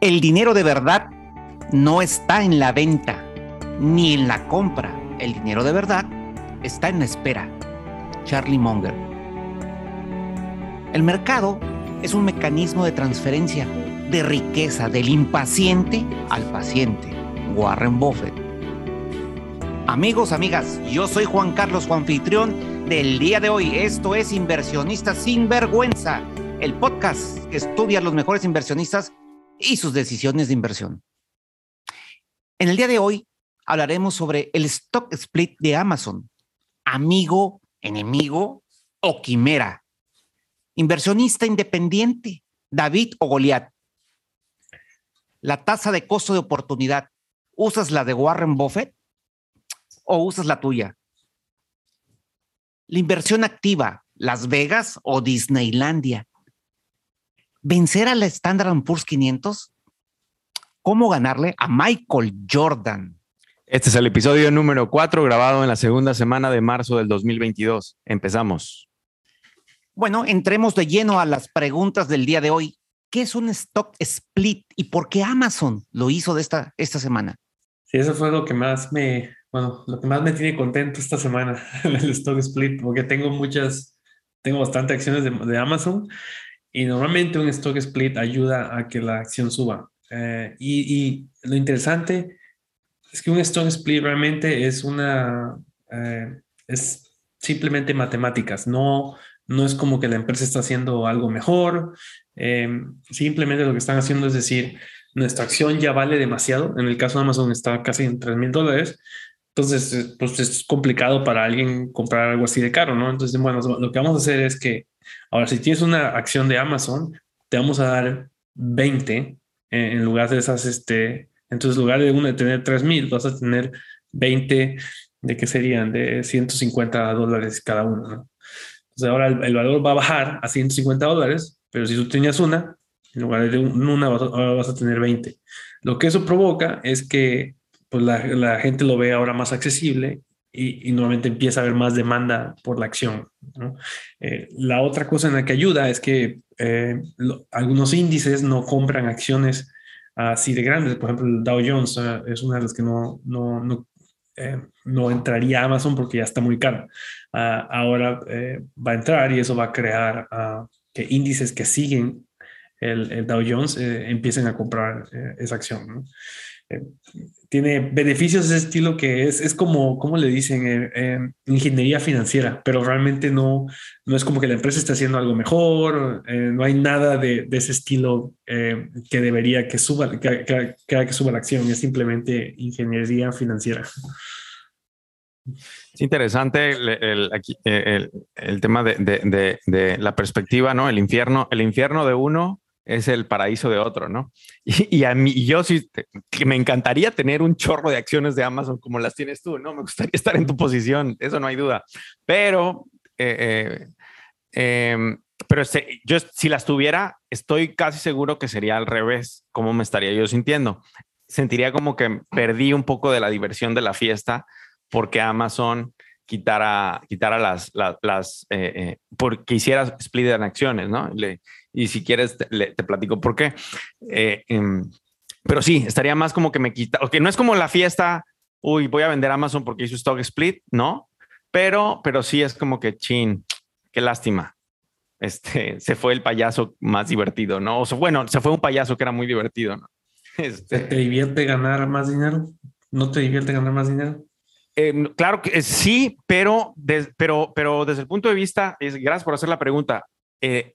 El dinero de verdad no está en la venta ni en la compra. El dinero de verdad está en la espera. Charlie Munger. El mercado es un mecanismo de transferencia de riqueza del impaciente al paciente. Warren Buffett. Amigos, amigas, yo soy Juan Carlos, Juan anfitrión del día de hoy. Esto es Inversionistas sin Vergüenza, el podcast que estudia a los mejores inversionistas y sus decisiones de inversión. En el día de hoy hablaremos sobre el stock split de Amazon, amigo, enemigo o quimera. Inversionista independiente, David o Goliat. La tasa de costo de oportunidad, ¿usas la de Warren Buffett o usas la tuya? La inversión activa, Las Vegas o Disneylandia. ¿Vencer a la Standard Poor's 500? ¿Cómo ganarle a Michael Jordan? Este es el episodio número 4 grabado en la segunda semana de marzo del 2022. Empezamos. Bueno, entremos de lleno a las preguntas del día de hoy. ¿Qué es un stock split y por qué Amazon lo hizo de esta, esta semana? Sí, eso fue lo que más me, bueno, lo que más me tiene contento esta semana, el stock split, porque tengo muchas, tengo bastante acciones de, de Amazon y normalmente un stock split ayuda a que la acción suba. Eh, y, lo interesante es que un stock split realmente es una, eh, es simplemente matemáticas, no, no es como que la empresa está haciendo algo mejor, eh, simplemente lo que están haciendo es decir, nuestra acción ya vale demasiado, en el caso de Amazon está casi en 3 mil dólares, entonces pues es complicado para alguien comprar algo así de caro, ¿no? Entonces, bueno, lo que vamos a hacer es que ahora si tienes una acción de Amazon, te vamos a dar 20 en lugar de esas, este, entonces, en lugar de uno de tener 3 mil, vas a tener 20 de que serían de 150 dólares cada uno. ¿no? Entonces, ahora el, valor va a bajar a 150 dólares, pero si tú tenías una, en lugar de una, ahora vas a tener 20. Lo que eso provoca es que pues, la, la gente lo ve ahora más accesible y, y, normalmente empieza a haber más demanda por la acción. ¿no? Eh, la otra cosa en la que ayuda es que eh, lo, algunos índices no compran acciones así de grandes. Por ejemplo, el Dow Jones uh, es una de las que no, no, no, eh, no entraría a Amazon porque ya está muy caro. Uh, ahora eh, va a entrar y eso va a crear uh, que índices que siguen el, el Dow Jones eh, empiecen a comprar esa acción. ¿no? Tiene beneficios de ese estilo que es, es como, ¿cómo le dicen? Eh, eh, ingeniería financiera, pero realmente no, no es como que la empresa esté haciendo algo mejor, eh, no hay nada de, de ese estilo que debería que suba, que, que, suba la acción, es simplemente ingeniería financiera. Es interesante el, el tema de, de, de, la perspectiva, ¿no? El infierno, el infierno de uno es el paraíso de otro, ¿no? Y, y a mí, yo sí, que me encantaría tener un chorro de acciones de Amazon como las tienes tú, ¿no? Me gustaría estar en tu posición, eso no hay duda. Pero, eh, eh, eh, pero yo si las tuviera, estoy casi seguro que sería al revés, cómo me estaría yo sintiendo. Sentiría como que perdí un poco de la diversión de la fiesta porque Amazon quitara, quitara las, las, las eh, porque hiciera split en acciones, ¿no? Y si quieres te, le, te platico por qué. Eh, eh, pero sí, estaría más como que me quita, que no es como la fiesta, uy, voy a vender Amazon porque hizo stock split, ¿no? Pero, pero sí es como que, chin, qué lástima. Este, se fue el payaso más divertido, ¿no? O bueno, se fue un payaso que era muy divertido, ¿no? Este, ¿Te divierte ganar más dinero? ¿No te divierte ganar más dinero? Eh, claro que sí, pero, de, pero, pero desde el punto de vista, es, gracias por hacer la pregunta. Eh,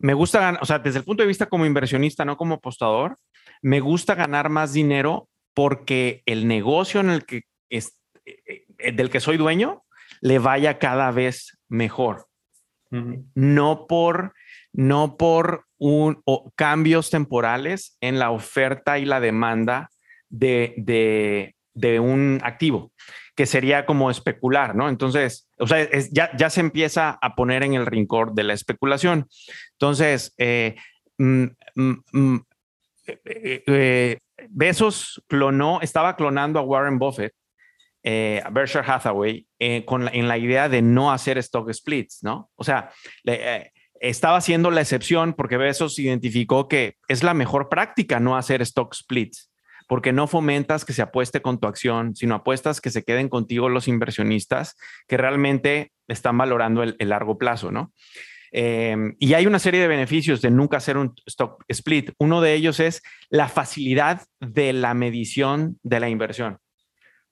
me gusta ganar, o sea, desde el punto de vista como inversionista, no como apostador, me gusta ganar más dinero porque el negocio en el que es, eh, del que soy dueño le vaya cada vez mejor. Uh -huh. No por, no por un, o cambios temporales en la oferta y la demanda de, de, de un activo que sería como especular, ¿no? Entonces, o sea, ya, ya se empieza a poner en el rincón de la especulación. Entonces, eh, mm, mm, eh, eh, Besos clonó, estaba clonando a Warren Buffett, a Berkshire Hathaway, con en la idea de no hacer stock splits, ¿no? O sea, estaba haciendo la excepción porque Besos identificó que es la mejor práctica no hacer stock splits, porque no fomentas que se apueste con tu acción, sino apuestas que se queden contigo los inversionistas que realmente están valorando el, largo plazo, ¿no? Em, y hay una serie de beneficios de nunca hacer un stock split. Uno de ellos es la facilidad de la medición de la inversión.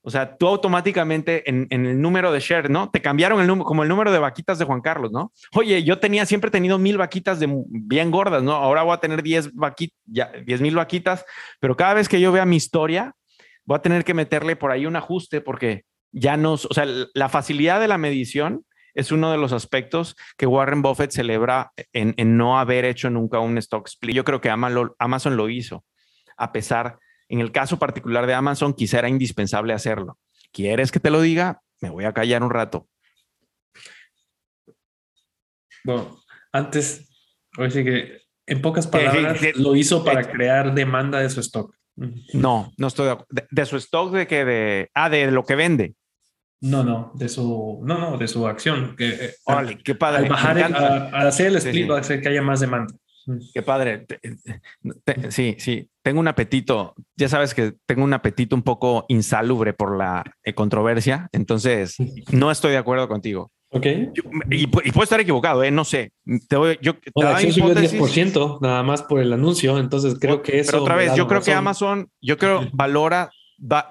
O sea, tú automáticamente en, el número de share, ¿no? Te cambiaron el número, como el número de vaquitas de Juan Carlos, ¿no? Oye, yo tenía, siempre tenido mil vaquitas de bien gordas, ¿no? Ahora voy a tener 10 vaquitas, 10 mil vaquitas, pero cada vez que yo vea mi historia, voy a tener que meterle por ahí un ajuste porque ya no, o sea, la facilidad de la medición es uno de los aspectos que Warren Buffett celebra en, no haber hecho nunca un stock split. Yo creo que Amazon lo hizo, a pesar en el caso particular de Amazon, quizá era indispensable hacerlo. ¿Quieres que te lo diga? Me voy a callar un rato. Bueno, antes, que en pocas palabras lo hizo para crear demanda de su stock. No, no estoy de, de, su stock de que de ah de lo que vende. No, no, de su no, no, de su acción. Que, eh, qué padre. Al, bajar al hacer el split va a hacer que haya más demanda. Qué padre. Sí, sí, tengo un apetito. Ya sabes que tengo un apetito un poco insalubre por la eh, controversia, entonces no estoy de acuerdo contigo. Ok. y, puedo estar equivocado, ¿eh? no sé. Te voy, yo, te bueno, subió 10% nada más por el anuncio, entonces creo que eso. Pero otra vez, yo creo que Amazon, yo creo, valora,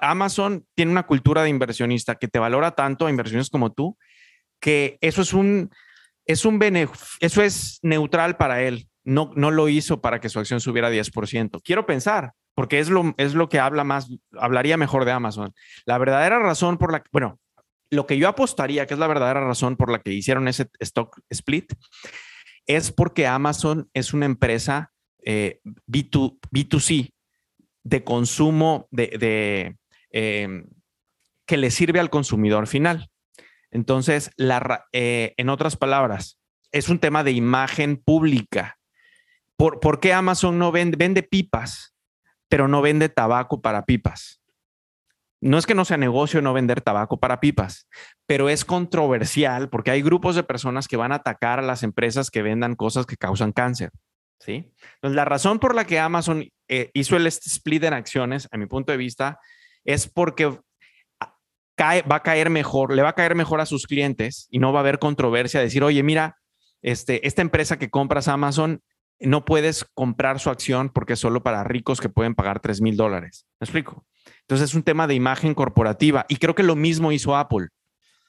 Amazon tiene una cultura de inversionista que te valora tanto a inversiones como tú, que eso es un, es un eso es neutral para él no, no lo hizo para que su acción subiera 10%. Quiero pensar, porque es lo, es lo que habla más, hablaría mejor de Amazon. La verdadera razón por la que, bueno, lo que yo apostaría que es la verdadera razón por la que hicieron ese stock split es porque Amazon es una empresa eh, B2, B2C de consumo de, em, que le sirve al consumidor final. Entonces, la, eh, en otras palabras, es un tema de imagen pública. ¿Por, qué Amazon no vende, pipas, pero no vende tabaco para pipas? No es que no sea negocio no vender tabaco para pipas, pero es controversial porque hay grupos de personas que van a atacar a las empresas que vendan cosas que causan cáncer. ¿sí? Entonces, la razón por la que Amazon eh, hizo el split en acciones, a mi punto de vista, es porque cae, va a caer mejor, le va a caer mejor a sus clientes y no va a haber controversia. Decir, oye, mira, este, esta empresa que compras Amazon no puedes comprar su acción porque es solo para ricos que pueden pagar 3 mil dólares. ¿Me explico? Entonces es un tema de imagen corporativa y creo que lo mismo hizo Apple.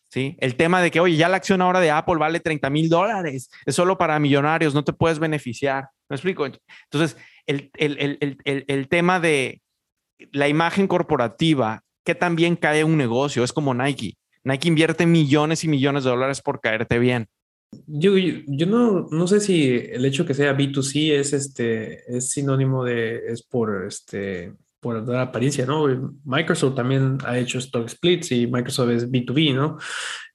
¿sí? El tema de que, oye, ya la acción ahora de Apple vale 30 mil dólares, es solo para millonarios, no te puedes beneficiar. ¿Me explico? Entonces, el, el tema de la imagen corporativa, que también cae un negocio, es como Nike. Nike invierte millones y millones de dólares por caerte bien. Yo, yo, no, no, sé si el hecho que sea B2C es, este, es sinónimo de, es por, este, por dar apariencia, ¿no? Microsoft también ha hecho stock splits y Microsoft es B2B, ¿no?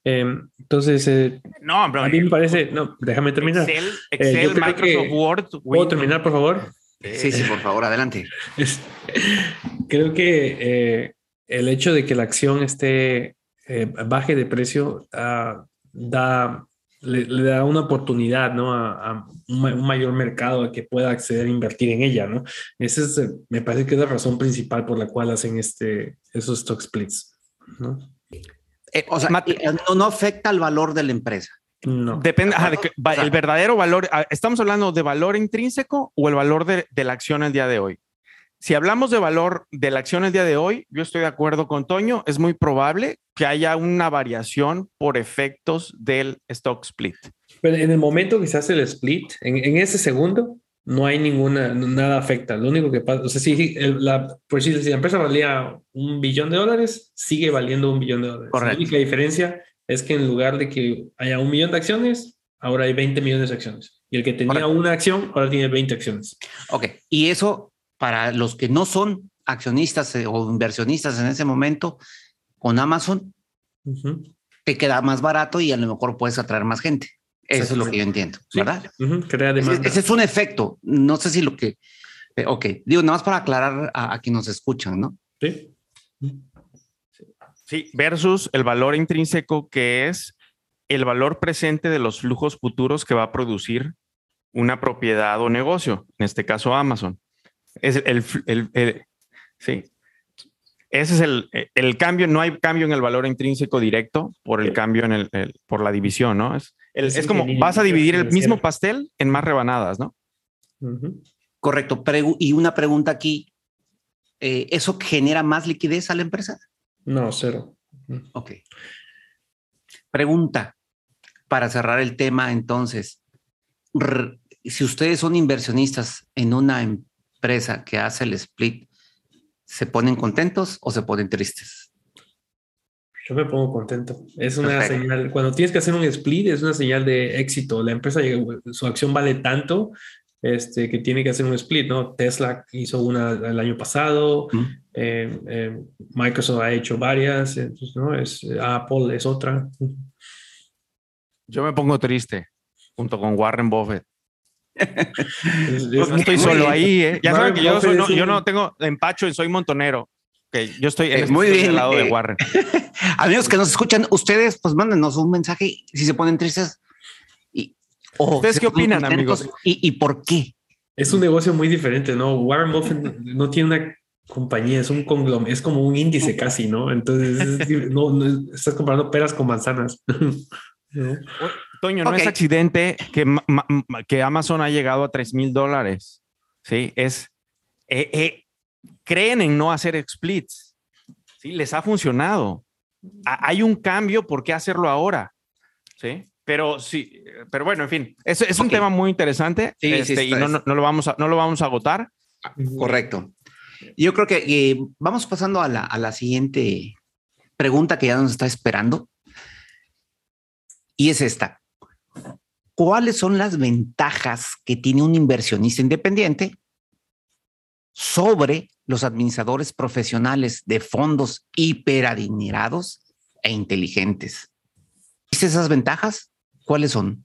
Em, entonces, eh, no, a mí me parece, no, déjame terminar. Excel, eh, Excel Microsoft Word. ¿Puedo terminar, por favor? Sí, sí, por favor, adelante. creo que eh, el hecho de que la acción esté baje de precio ah, da le, da una oportunidad, ¿no? A, un, mayor mercado a que pueda acceder a invertir en ella, ¿no? Esa es, me parece que es la razón principal por la cual hacen este, esos stock splits, ¿no? Eh, o sea, eh, no, afecta al valor de la empresa. No. Depende, el verdadero valor, ah, ¿estamos hablando de valor intrínseco o el valor de, de la acción el día de hoy? Si hablamos de valor de la acción el día de hoy, yo estoy de acuerdo con Toño, es muy probable que haya una variación por efectos del stock split. Pero en el momento que se hace el split, en, ese segundo, no hay ninguna, nada afecta. Lo único que pasa, o sea, si, la, pues si, la empresa valía un billón de dólares, sigue valiendo un billón de dólares. La única diferencia es que en lugar de que haya un millón de acciones, ahora hay 20 millones de acciones. Y el que tenía una acción, ahora tiene 20 acciones. Ok, y eso para los que no son accionistas eh, o inversionistas en ese momento, con Amazon, te queda más barato y a lo mejor puedes atraer más gente. Eso es lo que yo entiendo, ¿verdad? ese, es un efecto. No sé si lo que. Eh, ok, digo, nada más para aclarar a, a quienes nos escuchan, ¿no? Sí. Sí, versus el valor intrínseco que es el valor presente de los flujos futuros que va a producir una propiedad o negocio, en este caso Amazon. Es el, sí. Ese es el, el, cambio, no hay cambio en el valor intrínseco directo por el cambio en el, por la división, ¿no? Es, es como vas a dividir el mismo pastel en más rebanadas, ¿no? Correcto. y una pregunta aquí, eh, ¿eso genera más liquidez a la empresa? No, cero. Ok. Pregunta, para cerrar el tema entonces, si ustedes son inversionistas en una empresa que hace el split, ¿se ponen contentos o se ponen tristes? Yo me pongo contento. Es una señal, cuando tienes que hacer un split, es una señal de éxito. La empresa, su acción vale tanto este, que tiene que hacer un split, ¿no? Tesla hizo una el año pasado, eh, eh, Microsoft ha hecho varias, ¿no? Es, Apple es otra. Yo me pongo triste junto con Warren Buffett. No estoy solo ahí, ¿eh? Ya saben que yo, no, yo no tengo empacho y soy montonero. Okay, yo estoy en muy bien. lado de Warren. Amigos que nos escuchan, ustedes, pues mándenos un mensaje si se ponen tristes ¿Ustedes qué opinan, amigos? ¿Y, por qué? Es un negocio muy diferente, ¿no? Warren Buffett no tiene una compañía, es un conglomerado, es como un índice casi, ¿no? Entonces, no, estás comparando peras con manzanas. Toño, no es accidente que, que Amazon ha llegado a 3 mil dólares. Sí, es. Eh, eh, creen en no hacer splits. Sí, les ha funcionado. hay un cambio, ¿por qué hacerlo ahora? Sí. Pero sí, pero bueno, en fin, es, es un tema muy interesante este, y no, no, lo vamos a, no lo vamos a agotar. Correcto. Yo creo que eh, vamos pasando a la, a la siguiente pregunta que ya nos está esperando. Y es esta. ¿Cuáles son las ventajas que tiene un inversionista independiente sobre los administradores profesionales de fondos hiperadinerados e inteligentes? ¿Viste esas ventajas? ¿Cuáles son?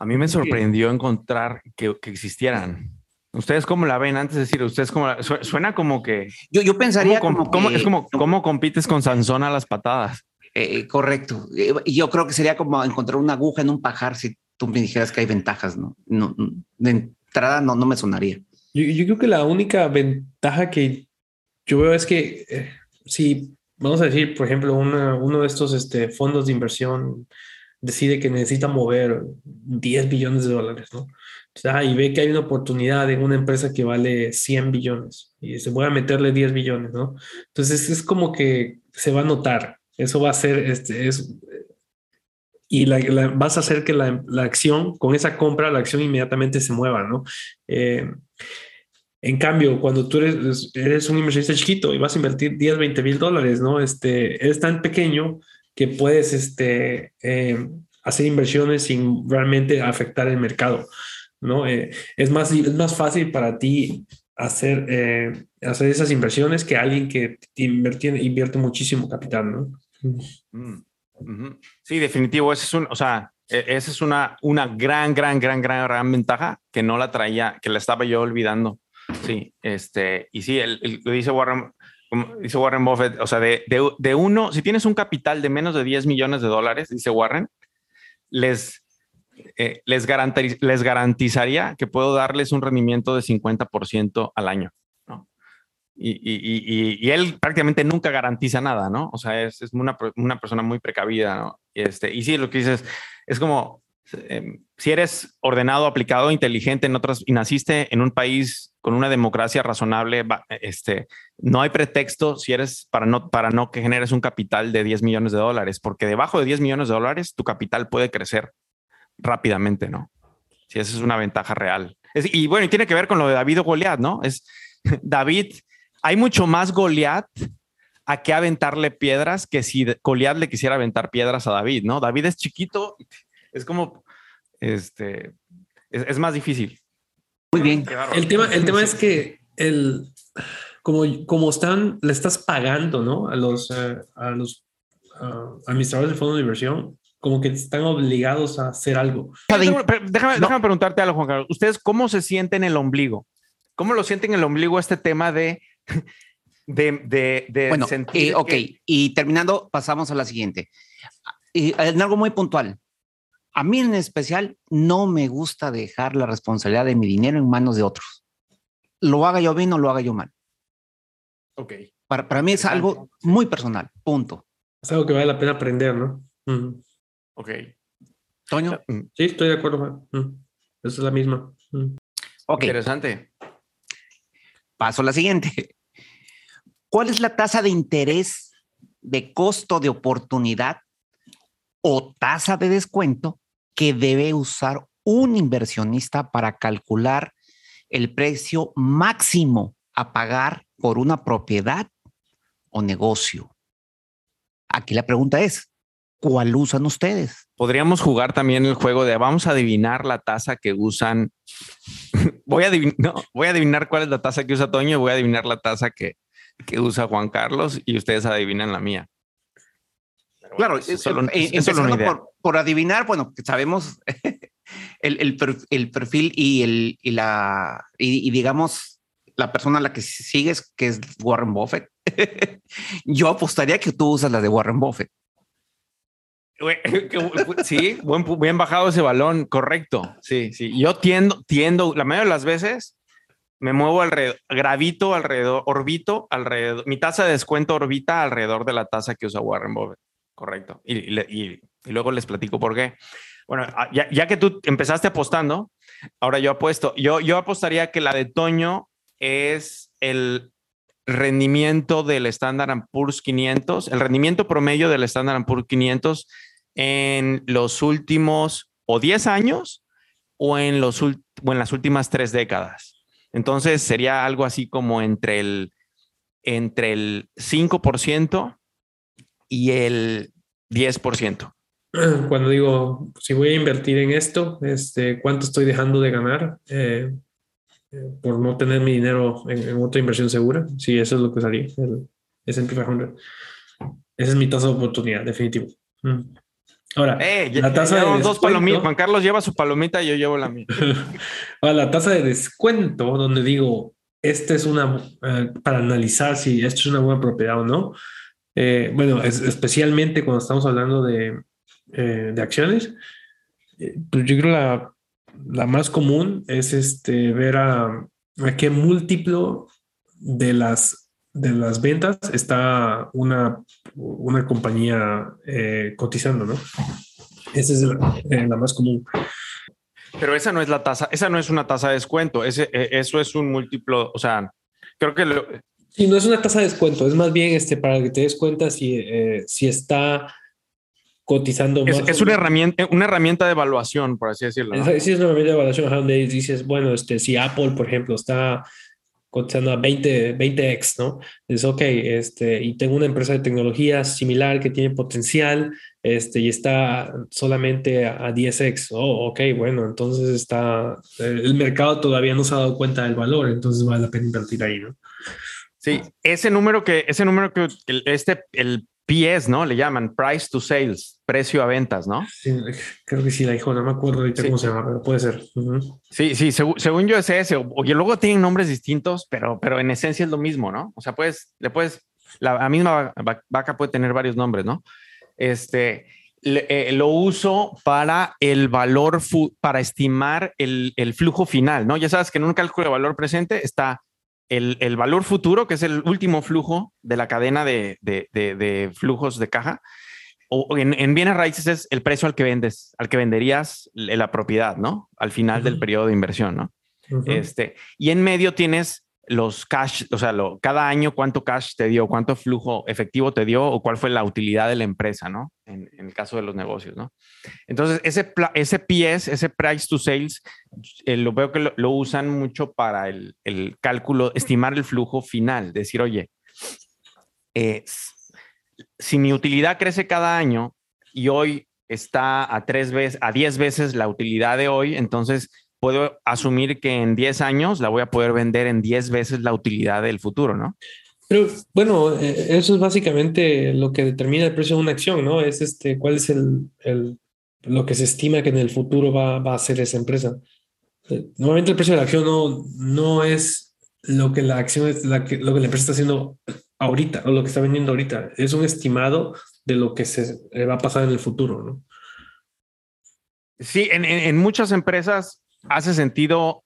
A mí me sorprendió encontrar que, existieran. ¿Ustedes cómo la ven? Antes de decir, ¿ustedes cómo suena como que... Yo, yo pensaría como, Es como, ¿cómo compites con Sansón a las patadas? Eh, correcto. Eh, yo creo que sería como encontrar una aguja en un pajar si tú me dijeras que hay ventajas, ¿no? no de entrada no, no me sonaría. Yo, yo creo que la única ventaja que yo veo es que eh, si, vamos a decir, por ejemplo, uno de estos este, fondos de inversión decide que necesita mover 10 billones de dólares, ¿no? y ve que hay una oportunidad en una empresa que vale 100 billones y se puede meterle 10 billones, ¿no? Entonces es como que se va a notar, eso va a ser, este, es, y la, vas a hacer que la, la, acción, con esa compra, la acción inmediatamente se mueva, ¿no? Eh, en cambio, cuando tú eres, eres un inversionista chiquito y vas a invertir 10, 20 mil dólares, ¿no? Este, eres tan pequeño que puedes este, eh, hacer inversiones sin realmente afectar el mercado. ¿no? Eh, es, más, es más fácil para ti hacer, eh, hacer esas inversiones que alguien que invierte, invierte muchísimo capital. ¿no? Mm, sí, definitivo. Esa es, un, o sea, e, esa es una, una gran, gran, gran, gran, gran ventaja que no la traía, que la estaba yo olvidando. Sí, este, y sí, el, lo dice Warren, dice Warren Buffett, o sea, de, de, uno, si tienes un capital de menos de 10 millones de dólares, dice Warren, les, eh, les, les garantizaría que puedo darles un rendimiento de 50% al año. ¿No? Y, y, y, él prácticamente nunca garantiza nada, ¿no? O sea, es, es una, una, persona muy precavida, ¿no? Este, y sí, lo que dices es como Em, si eres ordenado, aplicado, inteligente en otras y naciste en un país con una democracia razonable, este, no hay pretexto si eres para no, para no que generes un capital de 10 millones de dólares, porque debajo de 10 millones de dólares tu capital puede crecer rápidamente, ¿no? Si esa es una ventaja real. y bueno, y tiene que ver con lo de David o Goliat, ¿no? Es David, hay mucho más Goliat a que aventarle piedras que si Goliat le quisiera aventar piedras a David, ¿no? David es chiquito es como, este, es, más difícil. Muy bien. El tema, el tema es que el, como, como están, le estás pagando, ¿no? A los, eh, a los administradores de fondos de inversión, como que están obligados a hacer algo. Déjame, preguntarte algo, Juan Carlos. ¿Ustedes cómo se sienten en el ombligo? ¿Cómo lo sienten en el ombligo este tema de, de, de, bueno, ok, y terminando, pasamos a la siguiente. Y en algo muy puntual, A mí en especial no me gusta dejar la responsabilidad de mi dinero en manos de otros. Lo haga yo bien o lo haga yo mal. Ok. Para, para mí es algo muy personal, punto. Es algo que vale la pena aprender, ¿no? Mm. Ok. Toño, Sí, estoy de acuerdo. Mm. Esa es la misma. Mm. ok, Interesante. Paso a la siguiente. ¿Cuál es la tasa de interés de costo de oportunidad o tasa de descuento que debe usar un inversionista para calcular el precio máximo a pagar por una propiedad o negocio? Aquí la pregunta es, ¿cuál usan ustedes? Podríamos jugar también el juego de vamos a adivinar la tasa que usan. voy, a adivin- no, voy a adivinar cuál es la tasa que usa Toño y voy a adivinar la tasa que, que usa Juan Carlos y ustedes adivinan la mía. Pero bueno, Claro, eso es solo, eh, es solo una empezando idea. por, por adivinar, bueno, sabemos el, el per- el perfil y, el, y la, y, y digamos, la persona a la que sigues, que es Warren Buffett. Yo apostaría que tú usas la de Warren Buffett. Sí, buen bien bajado ese balón, correcto. Sí, sí. Yo tiendo, tiendo, la mayoría de las veces me muevo alrededor, gravito alrededor, orbito alrededor, mi tasa de descuento orbita alrededor de la tasa que usa Warren Buffett. Correcto. Y, luego les platico por qué. Bueno, ah, ya, ya que tú empezaste apostando, ahora yo apuesto. Yo, yo apostaría que la de Toño es el rendimiento del Standard Poor's 500, el rendimiento promedio del Standard Poor's 500 en los últimos o 10 años o en, los, o en las últimas tres décadas. Entonces sería algo así como entre el, entre el 5% y el 10%. Cuando digo, si voy a invertir en esto, este, ¿cuánto estoy dejando de ganar eh, eh, por no tener mi dinero en, en otra inversión segura? Sí, eso es lo que usaría, el S&P 500. Esa es mi tasa de oportunidad, definitivo. Mm. Ahora, Eh, la tasa de llevamos dos descuento- palomitas. Juan Carlos lleva su palomita y yo llevo la mía. Ahora, la tasa de descuento, donde digo, esta es una, eh, para analizar si esto es una buena propiedad o no. Eh, bueno, es- especialmente cuando estamos hablando de, eh, de acciones, pues yo creo la, la más común es este, ver a, a qué múltiplo de las, de las ventas está una, una compañía eh, cotizando, ¿no? Esa es la, eh, la más común. Pero esa no es la tasa, esa no es una tasa de descuento, ese, eh, eso es un múltiplo, o sea, creo que lo- Sí, no es una tasa de descuento, es más bien este, para que te des cuenta si, eh, si está cotizando es, más. es o una herramienta, una herramienta de evaluación, por así decirlo. ¿no? Es- Sí, es una herramienta de evaluación donde dices, bueno, este, si Apple, por ejemplo, está cotizando a 20, 20x, ¿no? Es ok, este, y tengo una empresa de tecnología similar que tiene potencial, este, y está solamente a, a 10x. Oh, ok, bueno, entonces está, el el mercado todavía no se ha dado cuenta del valor, entonces vale la pena invertir ahí, ¿no? Sí, ese número que, ese número que el- este, el PS, ¿no? Le llaman price to sales, precio a ventas, ¿no? Sí, creo que sí la dijo, no me acuerdo ahorita Sí. cómo se llama, pero puede ser. Sí, sí, según yo es ese, o, o- y luego tienen nombres distintos, pero, pero en esencia es lo mismo, ¿no? O sea, puedes, le puedes, la, la misma va- vaca puede tener varios nombres, ¿no? Este, le- eh, lo uso para el valor, para estimar el, el flujo final, ¿no? Ya sabes que en un cálculo de valor presente está el, el valor futuro, que es el último flujo de la cadena de, de- de- de flujos de caja, o en, en bienes raíces es el precio al que vendes, al que venderías la propiedad, ¿no? Al final del periodo de inversión, ¿no? Este, y en medio tienes los cash, o sea, cada año cuánto cash te dio, cuánto flujo efectivo te dio o cuál fue la utilidad de la empresa, ¿no? En, el caso de los negocios, ¿no? Entonces, ese, ese PS, ese price to sales, eh, lo veo que lo, usan mucho para el, el cálculo, estimar el flujo final, decir, oye, eh, si mi utilidad crece cada año y hoy está a tres veces, a 10 veces la utilidad de hoy, entonces puedo asumir que en 10 años la voy a poder vender en 10 veces la utilidad del futuro, ¿no? Pero bueno, eh, eso es básicamente lo que determina el precio de una acción, ¿no? Es este, cuál es el, el- lo que se estima que en el futuro va, va a hacer esa empresa. Eh, Normalmente el precio de la acción no, no es lo que la acción es la que, lo que la empresa está haciendo ahorita o lo que está vendiendo ahorita. Es un estimado de lo que se eh, va a pasar en el futuro, ¿no? Sí, en, muchas empresas hace sentido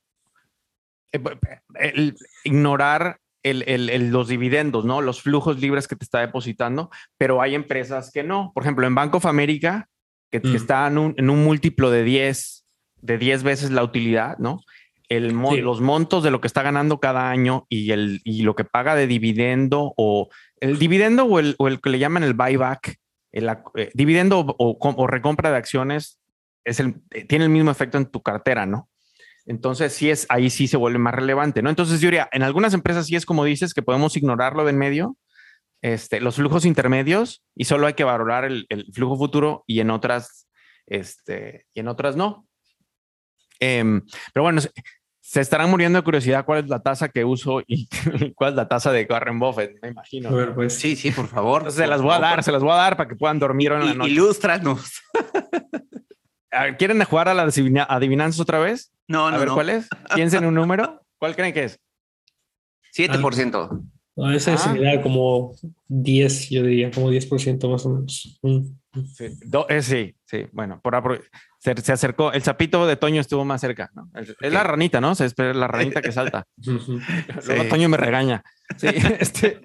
eh, ignorar los dividendos, ¿no? Los flujos libres que te está depositando, pero hay empresas que no. Por ejemplo, en Bank of America, que, mm. está en un, múltiplo de 10, de 10 veces la utilidad, ¿no? El Los montos de lo que está ganando cada año y, el, y lo que paga de dividendo o el dividendo o el, o el que le llaman el buyback, el eh, dividendo o, o, recompra de acciones es el, eh, tiene el mismo efecto en tu cartera, ¿no? Entonces, sí es, ahí sí se vuelve más relevante, ¿no? Entonces, yo diría, en algunas empresas sí es como dices, que podemos ignorarlo de en medio, este, los flujos intermedios, y solo hay que valorar el, flujo futuro, y en otras, este, y en otras no. Em, pero bueno, se estarán muriendo de curiosidad cuál es la tasa que uso y cuál es la tasa de Warren Buffett, me imagino. pues sí, sí, por favor. se las voy a dar, se las voy a dar para que puedan dormir en la noche. Ilústranos. ¿Quieren jugar a las adivinanzas otra vez? No, no. A ver, no. ¿cuál es? Piensen un número. ¿Cuál creen que es? 7%. No, ese es ah. como 10, yo diría, como 10% más o menos. Mm. Sí, eh, sí, sí, bueno, por, se, se, acercó, el sapito de Toño estuvo más cerca, ¿no? Es, la ranita, ¿no? Se espera la ranita que salta. Luego Toño me regaña. Sí, este,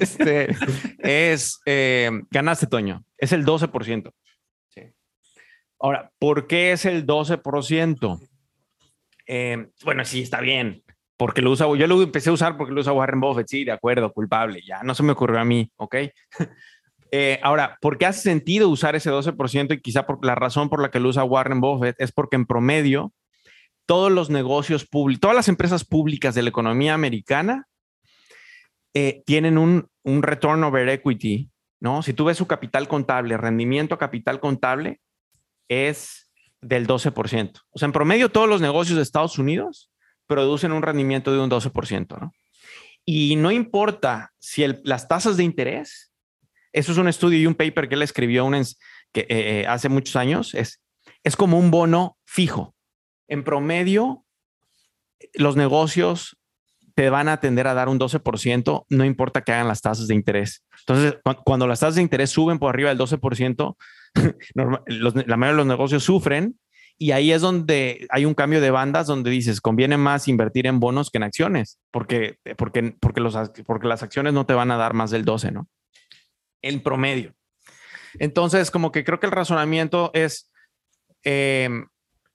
este es, eh, ganaste Toño, es el 12%. Ahora, ¿por qué es el 12%? Eh, bueno, sí, está bien, porque lo usa, yo lo empecé a usar porque lo usa Warren Buffett, sí, de acuerdo, culpable, ya no se me ocurrió a mí, ¿ok? Eh, ahora, ¿por qué hace sentido usar ese 12%? Y quizá la razón por la que lo usa Warren Buffett es porque en promedio todos los negocios públicos, todas las empresas públicas de la economía americana eh, tienen un, un return over equity, ¿no? Si tú ves su capital contable, rendimiento a capital contable, es del 12%. O sea, en promedio todos los negocios de Estados Unidos producen un rendimiento de un 12%, ¿no? Y no importa si las tasas de interés, eso es un estudio y un paper que él escribió que, eh, eh, hace muchos años, es, es como un bono fijo. En promedio, los negocios te van a tender a dar un 12%, no importa que hagan las tasas de interés. Entonces, cuando las tasas de interés suben por arriba del 12%, la mayoría de los negocios sufren y ahí es donde hay un cambio de bandas donde dices, conviene más invertir en bonos que en acciones, porque, porque, porque, los, porque las acciones no te van a dar más del 12, ¿no? En promedio. Entonces, como que creo que el razonamiento es, em,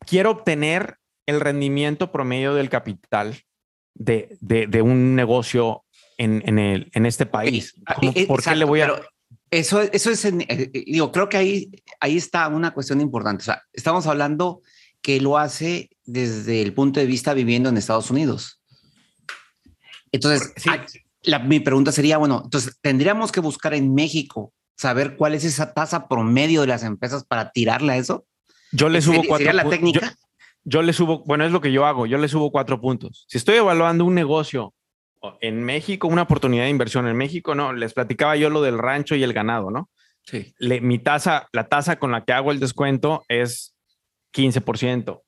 quiero obtener el rendimiento promedio del capital de, de, un negocio en, en, el, en este país. Eh, eh, ¿Por qué le voy a...? Eso, eso es, eh, digo, creo que ahí, ahí está una cuestión importante. O sea, estamos hablando que lo hace desde el punto de vista viviendo en Estados Unidos. Entonces, mi pregunta sería, bueno, entonces tendríamos que buscar en México saber cuál es esa tasa promedio de las empresas para tirarle a eso. Yo le subo cuatro. ¿Sería la técnica? yo le subo, bueno, es lo que yo hago. Yo le subo cuatro puntos. Si estoy evaluando un negocio en México, una oportunidad de inversión en México, no, les platicaba yo lo del rancho y el ganado, ¿no? Sí. mi tasa, la tasa con la que hago el descuento es 15%,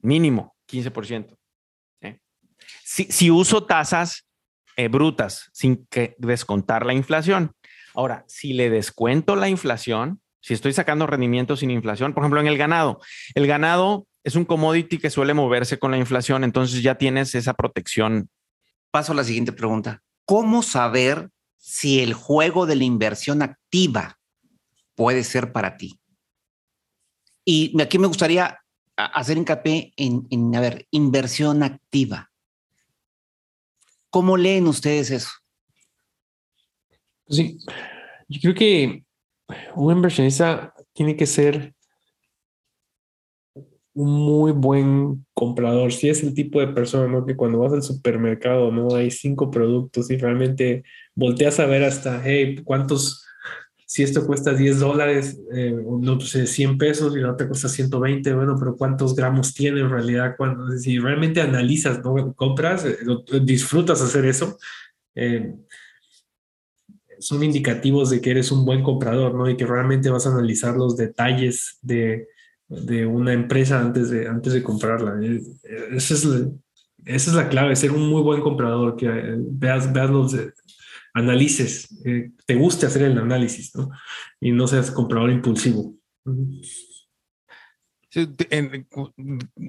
mínimo 15%. ¿eh? Si, si, uso tasas eh, brutas sin que descontar la inflación. Ahora, si le descuento la inflación, si estoy sacando rendimiento sin inflación, por ejemplo, en el ganado, el ganado es un commodity que suele moverse con la inflación, entonces ya tienes esa protección paso a la siguiente pregunta. ¿Cómo saber si el juego de la inversión activa puede ser para ti? Y aquí me gustaría hacer hincapié en, en a ver, inversión activa. ¿Cómo leen ustedes eso? Sí, yo creo que un inversionista tiene que ser un muy buen comprador. Si es el tipo de persona, ¿no? Que cuando vas al supermercado, ¿no? Hay cinco productos y realmente volteas a ver hasta, hey, ¿cuántos? Si esto cuesta 10 dólares, eh, no sé, 100 pesos y la otra cuesta 120, bueno, pero ¿cuántos gramos tiene en realidad? Cuando, si realmente analizas, ¿no? Compras, eh, disfrutas hacer eso, eh, son indicativos de que eres un buen comprador, ¿no? Y que realmente vas a analizar los detalles de, de una empresa antes de, antes de comprarla. Eh, esa es, la, esa es la clave, ser un muy buen comprador, que eh, veas, veas los, eh, analices, te guste hacer el análisis, ¿no? Y no seas comprador impulsivo.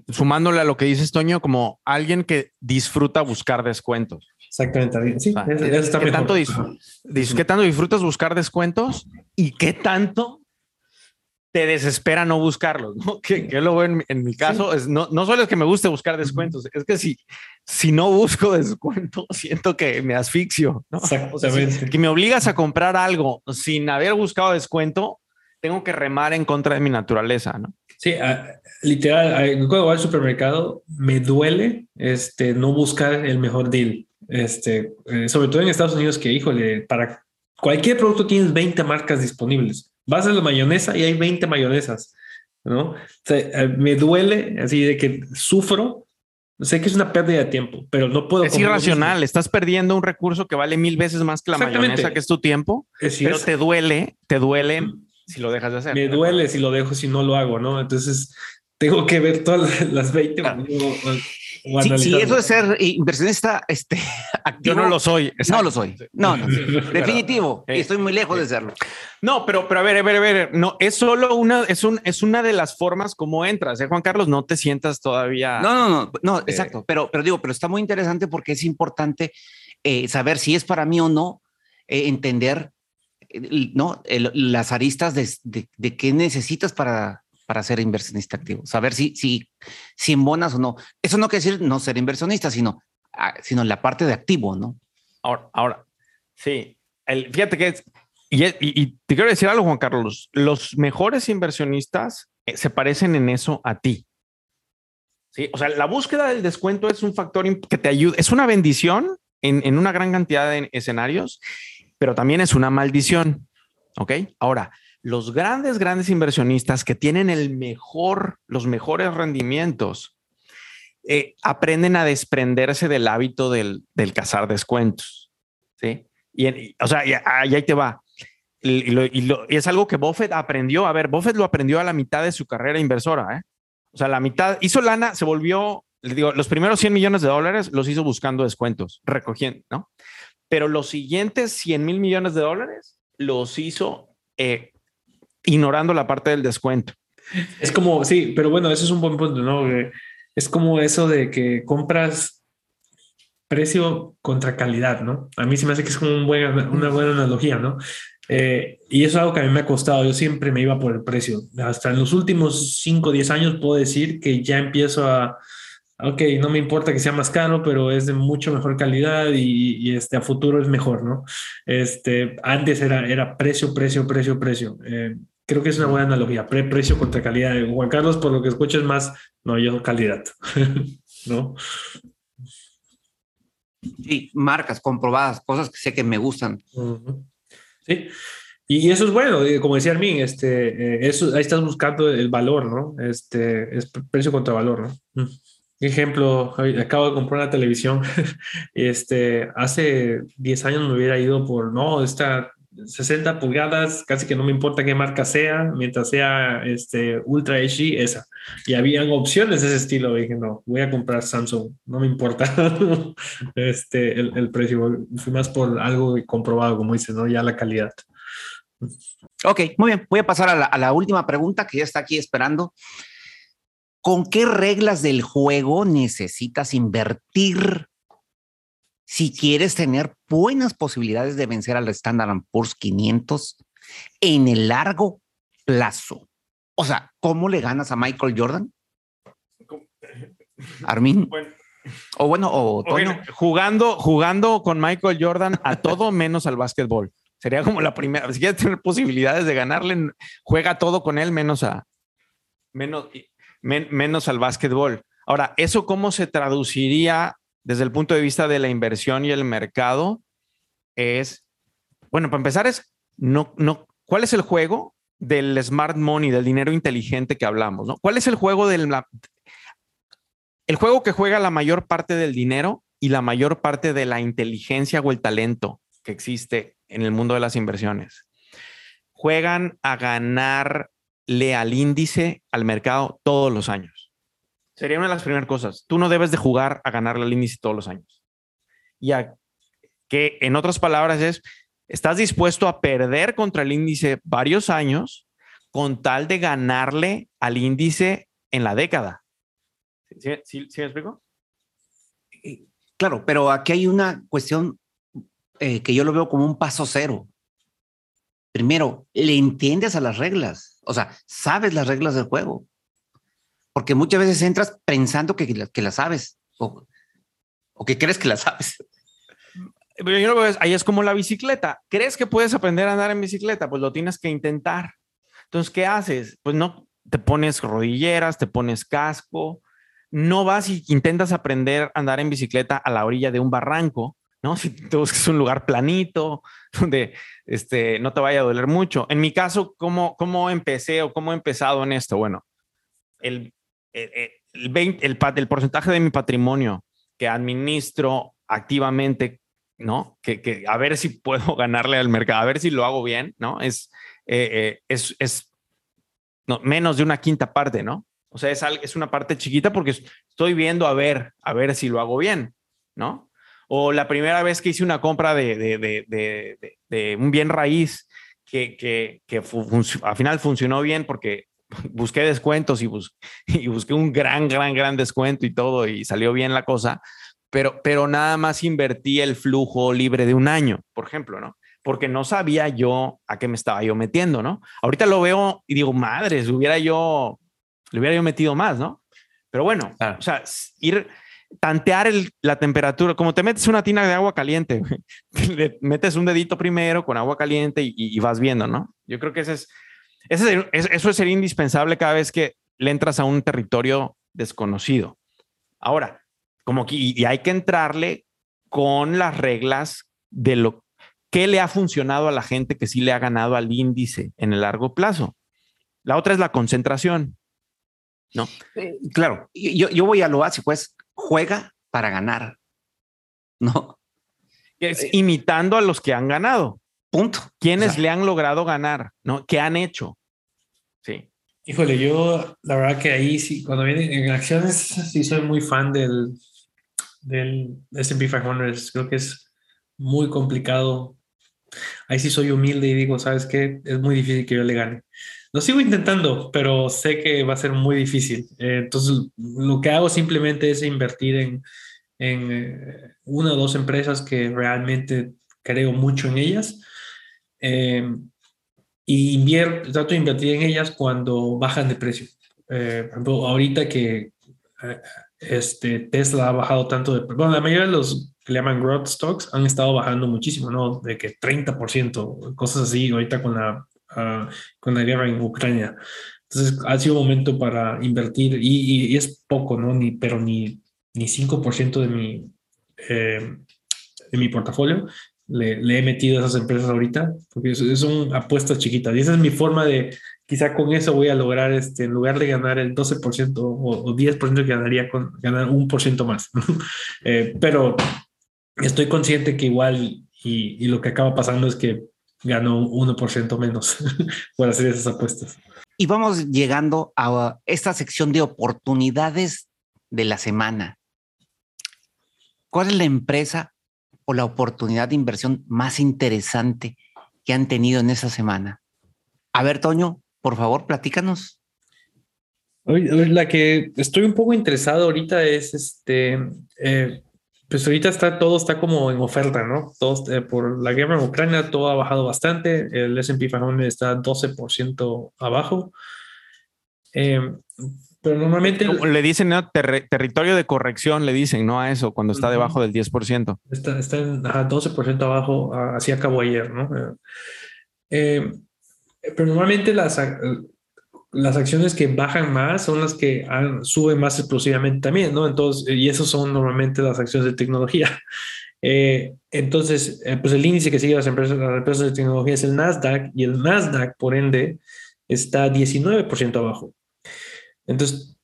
sumándole a lo que dices, Toño, como alguien que disfruta buscar descuentos. Exactamente. Sí, eso, está ¿qué, tanto ¿Qué tanto disfrutas buscar descuentos y qué tanto te desespera no buscarlos? ¿no? Que, lo en, mi caso es no, no solo es que me guste buscar descuentos, es que si, si no busco descuentos, siento que me asfixio. ¿no? que me obligas a comprar algo sin haber buscado descuento, tengo que remar en contra de mi naturaleza, ¿no? Sí, literal, cuando voy al supermercado me duele este, no buscar el mejor deal. Este, eh, sobre todo en Estados Unidos, que híjole, para cualquier producto tienes 20 marcas disponibles. Vas a la mayonesa y hay 20 mayonesas, ¿no? Eh, me duele así de que sufro. Sé que es una pérdida de tiempo, pero no puedo. Es irracional. Estás perdiendo un recurso que vale mil veces más que la mayonesa, que es tu tiempo. pero te duele, te duele si lo dejas de hacer. Me duele si lo dejo, si no lo hago, ¿no? Entonces tengo que ver todas las 20. si, eso de ser inversionista, este, yo no lo soy. No lo soy. No, no, definitivo. Estoy muy lejos de serlo. No, pero, pero a ver, a ver, a ver, no, es solo una, es un, es una de las formas como entras, ¿eh, Juan Carlos? No te sientas todavía. No, no, no, no, exacto. Pero, pero digo, pero está muy interesante porque es importante eh, saber si es para mí o no, eh, entender ¿no? las aristas de, de, qué necesitas para, para ser inversionista activo, saber si, si, si bonas o no. Eso no quiere decir no ser inversionista, sino, ah, sino la parte de activo, ¿no? Ahora, ahora sí, el, fíjate que es, y, y, te quiero decir algo, Juan Carlos, los mejores inversionistas eh, se parecen en eso a ti. Sí, o sea, la búsqueda del descuento es un factor que te ayuda, es una bendición en, en una gran cantidad de escenarios pero también es una maldición. ¿Ok? Ahora, los grandes, grandes inversionistas que tienen el mejor, los mejores rendimientos, eh, aprenden a desprenderse del hábito del, del cazar descuentos. ¿Sí? Y, o sea, y, ahí te va. Y, es algo que Buffett aprendió. A ver, Buffett lo aprendió a la mitad de su carrera inversora. ¿eh? O sea, la mitad hizo lana, se volvió, digo, los primeros 100 millones de dólares los hizo buscando descuentos, recogiendo, ¿no? pero los siguientes 100 mil millones de dólares los hizo eh, ignorando la parte del descuento. Es como, sí, pero bueno, eso es un buen punto, ¿no? Es como eso de que compras precio contra calidad, ¿no? A mí se me hace que es como una buena analogía, ¿no? Eh, y eso es algo que a mí me ha costado. Yo siempre me iba por el precio. Hasta en los últimos 5 o 10 años puedo decir que ya empiezo a, ok, no me importa que sea más caro, pero es de mucho mejor calidad y, este, a futuro es mejor, ¿no? Este, antes era, era precio, precio, precio, precio. Eh, creo que es una buena analogía, pre precio contra calidad. Juan Carlos, por lo que escucho, es más, no, yo calidad, ¿no? Sí, marcas comprobadas, cosas que sé que me gustan. Sí. Y eso es bueno, como decía Armin, este, eh, eso, ahí estás buscando el valor, ¿no? Este, es precio contra valor, ¿no? Ejemplo, acabo de comprar una televisión. este, hace 10 años me hubiera ido por, no, esta 60 pulgadas, casi que no me importa qué marca sea, mientras sea este, Ultra HD, esa. Y habían opciones de ese estilo. Dije, no, voy a comprar Samsung, no me importa este, el, el, precio. Fui más por algo comprobado, como dices, ¿no? Ya la calidad. Ok, muy bien. Voy a pasar a la, a la última pregunta que ya está aquí esperando. ¿Con qué reglas del juego necesitas invertir si quieres tener buenas posibilidades de vencer al Standard Poor's 500 en el largo plazo? O sea, ¿cómo le ganas a Michael Jordan? Armin. o bueno, o jugando, jugando con Michael Jordan a todo menos al básquetbol. Sería como la primera. Si quieres tener posibilidades de ganarle, juega todo con él menos a menos menos al básquetbol. Ahora, ¿eso cómo se traduciría desde el punto de vista de la inversión y el mercado? Es, bueno, para empezar es, no, no, ¿cuál es el juego del smart money, del dinero inteligente que hablamos? ¿no? ¿Cuál es el juego del... el juego que juega la mayor parte del dinero y la mayor parte de la inteligencia o el talento que existe en el mundo de las inversiones. Juegan a ganar le al índice, al mercado todos los años. Sería una de las primeras cosas. Tú no debes de jugar a ganarle al índice todos los años. Y que en otras palabras es, estás dispuesto a perder contra el índice varios años con tal de ganarle al índice en la década. ¿Sí, sí, sí me explico? Claro, pero aquí hay una cuestión eh, que yo lo veo como un paso cero. Primero, le entiendes a las reglas, o sea, sabes las reglas del juego, porque muchas veces entras pensando que, que las sabes o, o que crees que las sabes. Pero yo lo veo, ahí es como la bicicleta. ¿Crees que puedes aprender a andar en bicicleta? Pues lo tienes que intentar. Entonces, ¿qué haces? Pues no te pones rodilleras, te pones casco, no vas y intentas aprender a andar en bicicleta a la orilla de un barranco, ¿no? Si te buscas un lugar planito, donde este, no te vaya a doler mucho. En mi caso, ¿cómo, cómo empecé o cómo he empezado en esto? Bueno, el, el, el, 20, el, el porcentaje de mi patrimonio que administro activamente, ¿no? Que, que, a ver si puedo ganarle al mercado, a ver si lo hago bien, ¿no? Es, eh, eh, es, es no, menos de una quinta parte, ¿no? O sea, es, es una parte chiquita porque estoy viendo a ver, a ver si lo hago bien, ¿no? O la primera vez que hice una compra de, de, de, de un bien raíz que, que, que al final funcionó bien porque busqué descuentos y, bus y, busqué un gran, gran, gran descuento y todo y salió bien la cosa, pero, pero nada más invertí el flujo libre de un año, por ejemplo, ¿no? Porque no sabía yo a qué me estaba yo metiendo, ¿no? Ahorita lo veo y digo, madre, si hubiera yo le hubiera yo metido más, ¿no? Pero bueno, claro. o sea, ir, tantear el, la temperatura, como te metes una tina de agua caliente, le metes un dedito primero con agua caliente y, y, vas viendo, ¿no? Yo creo que ese es, eso es ser indispensable cada vez que le entras a un territorio desconocido. Ahora, como que, y hay que entrarle con las reglas de lo que le ha funcionado a la gente que sí le ha ganado al índice en el largo plazo. La otra es la concentración. ¿no? Eh, claro, yo, yo voy a lo básico, es juega para ganar, ¿no? Es imitando a los que han ganado. Punto. ¿Quiénes o sea, le han logrado ganar? ¿No? ¿Qué han hecho? Sí. Híjole, yo la verdad que ahí sí, cuando vienen en acciones, sí soy muy fan del, del SP 500. Creo que es muy complicado. Ahí sí soy humilde y digo, ¿sabes qué? Es muy difícil que yo le gane. Lo sigo intentando, pero sé que va a ser muy difícil. Eh, entonces, lo que hago simplemente es invertir en, en eh, una o dos empresas que realmente creo mucho en ellas. Eh, y invierto, trato de invertir en ellas cuando bajan de precio. Eh, por ejemplo, ahorita que eh, este, Tesla ha bajado tanto de... Bueno, la mayoría de los que le llaman growth stocks han estado bajando muchísimo, ¿no? De que 30%, cosas así, ahorita con la uh, con la guerra en Ucrania. Entonces ha sido un momento para invertir y, y, y es poco, ¿no? Ni, pero ni, ni 5% de mi, eh, de mi portafolio le, le, he metido a esas empresas ahorita, porque son apuestas chiquitas. Y esa es mi forma de, quizá con eso voy a lograr, este, en lugar de ganar el 12% o, o 10% que ganaría con ganar un por ciento más. eh, pero estoy consciente que igual, y, y lo que acaba pasando es que ganó 1% menos por hacer esas apuestas. Y vamos llegando a esta sección de oportunidades de la semana. ¿Cuál es la empresa o la oportunidad de inversión más interesante que han tenido en esa semana? A ver, Toño, por favor, platícanos. La que estoy un poco interesado ahorita es este, eh, pues ahorita está todo está como en oferta, ¿no? Todos, eh, por la guerra en Ucrania todo ha bajado bastante, el S&P 500 está 12% abajo. Eh, pero normalmente... Le dicen, ¿no? Ter territorio de corrección, le dicen, ¿no? A eso, cuando está debajo del 10%. Está, está en ajá, 12% abajo, así acabó ayer, ¿no? Eh, pero normalmente las, las acciones que bajan más son las que han, suben más explosivamente también, ¿no? Entonces, y esas son normalmente las acciones de tecnología. Eh, entonces, eh, pues el índice que sigue las empresas, las empresas de tecnología es el Nasdaq y el Nasdaq, por ende, está 19% abajo. Entonces,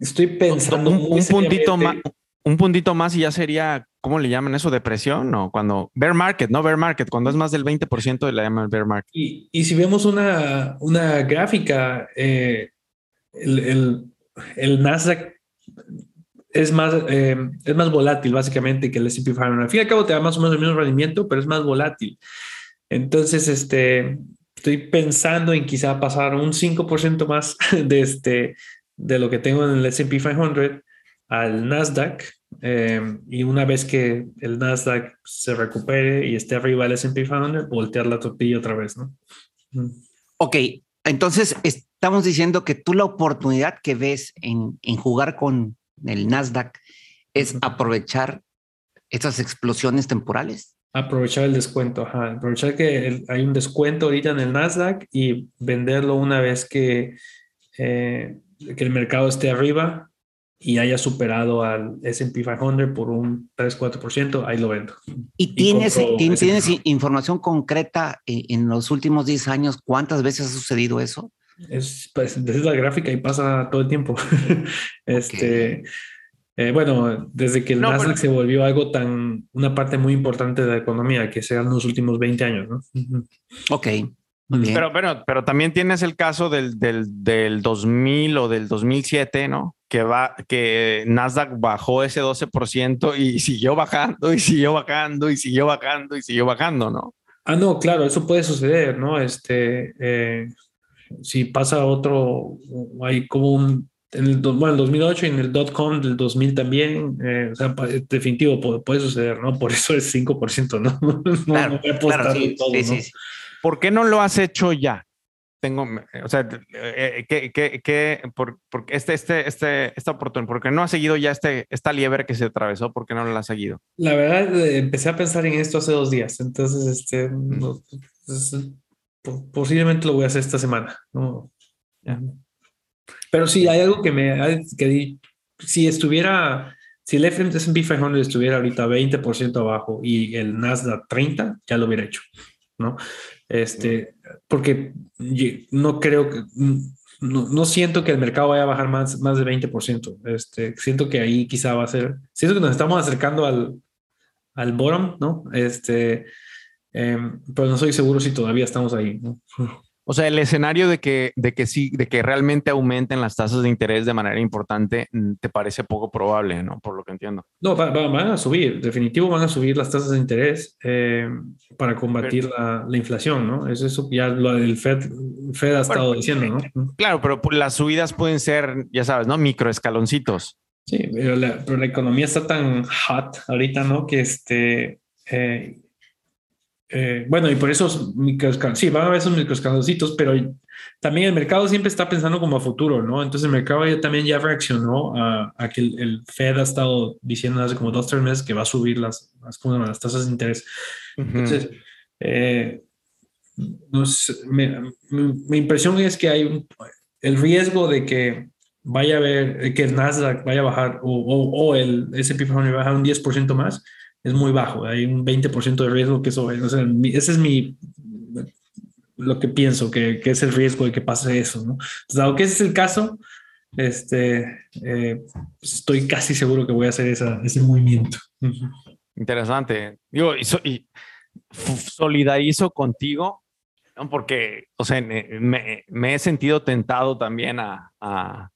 estoy pensando... Un, un puntito más, un puntito más y ya sería, ¿cómo le llaman eso? ¿Depresión? O cuando bear market, no bear market, cuando es más del 20% le llaman bear market. Y, y si vemos una, una gráfica, eh, el, el, el, Nasdaq es más, eh, es más volátil básicamente que el S&P 500. Al fin y al cabo te da más o menos el mismo rendimiento, pero es más volátil. Entonces, este, estoy pensando en quizá pasar un 5% más de, este, de lo que tengo en el S&P 500 al Nasdaq eh, y una vez que el Nasdaq se recupere y esté arriba del S&P 500, voltear la tortilla otra vez, ¿no? Ok, entonces estamos diciendo que tú la oportunidad que ves en, en jugar con el Nasdaq es aprovechar estas explosiones temporales. Aprovechar el descuento, ajá. aprovechar que hay un descuento ahorita en el Nasdaq y venderlo una vez que, eh, que el mercado esté arriba y haya superado al S&P 500 por un 3-4%, ahí lo vendo. ¿Y tienes, tienes, información concreta eh, en los últimos 10 años? ¿Cuántas veces ha sucedido eso? Es, pues, es la gráfica y pasa todo el tiempo. este, eh, bueno, desde que el Nasdaq se volvió algo tan, una parte muy importante de la economía, que sean los últimos 20 años, ¿no? Ok, pero, pero, pero también tienes el caso del, del, del 2000 o del 2007, ¿no? Que, va, que Nasdaq bajó ese 12% y siguió bajando y siguió bajando y siguió bajando y siguió bajando, ¿no? Ah, no, claro, eso puede suceder, ¿no? Este, eh, si pasa otro, hay como un, en el, bueno, el 2008 y en el dot-com del 2000 también, eh, o sea, definitivo puede, puede, suceder, ¿no? Por eso es 5%, ¿no? no claro, claro, sí, todo, sí, ¿no? sí, ¿Por qué no lo has hecho ya? Tengo, o sea, eh, ¿qué, qué, qué, por, por este, este, este, esta oportunidad, ¿por qué no has seguido ya este, esta liebre que se atravesó? ¿Por qué no la has seguido? La verdad, eh, empecé a pensar en esto hace dos días, entonces, este, Mm. no, pues, po- posiblemente lo voy a hacer esta semana, ¿no? Pero sí, hay algo que me, que di- si estuviera, si el S&P 500 estuviera ahorita 20% abajo y el Nasdaq 30, ya lo hubiera hecho, ¿no? Este, porque no creo que, no, no siento que el mercado vaya a bajar más, más de 20%. Este, siento que ahí quizá va a ser, siento que nos estamos acercando al, al bottom, ¿no? Este, em, pero no soy seguro si todavía estamos ahí, ¿no? O sea, el escenario de que, de que sí, de que realmente aumenten las tasas de interés de manera importante, mm, te parece poco probable, ¿no? Por lo que entiendo. No, va- va- van a subir, definitivo van a subir las tasas de interés eh, para combatir la, la inflación, ¿no? Es eso que ya lo del Fed, Fed ha estado pues, diciendo, ¿no? Claro, pero las subidas pueden ser, ya sabes, ¿no? Microescaloncitos. Sí, pero la, pero la economía está tan hot ahorita, ¿no? Que este, eh, eh, bueno, y por esos sí, van a haber esos microescaloncitos, pero también el mercado siempre está pensando como a futuro, ¿no? Entonces el mercado ya, también ya reaccionó a, a que el, el Fed ha estado diciendo hace como dos, tres meses que va a subir las, las, las tasas de interés. Entonces, eh, no sé, me- mi, mi impresión es que hay un, el riesgo de que vaya a haber, que el Nasdaq vaya a bajar o, o, o el S&P 500 vaya a bajar un 10% más, es muy bajo. Hay un 20% de riesgo que eso, o sea, ese es mi, lo que pienso, que, que es el riesgo de que pase eso, ¿no? Entonces, dado que ese es el caso, este, eh, pues estoy casi seguro que voy a hacer esa, ese movimiento. Interesante. Digo, y, so- y solidarizo contigo, ¿no? porque, o sea, me, me- he sentido tentado también a, a-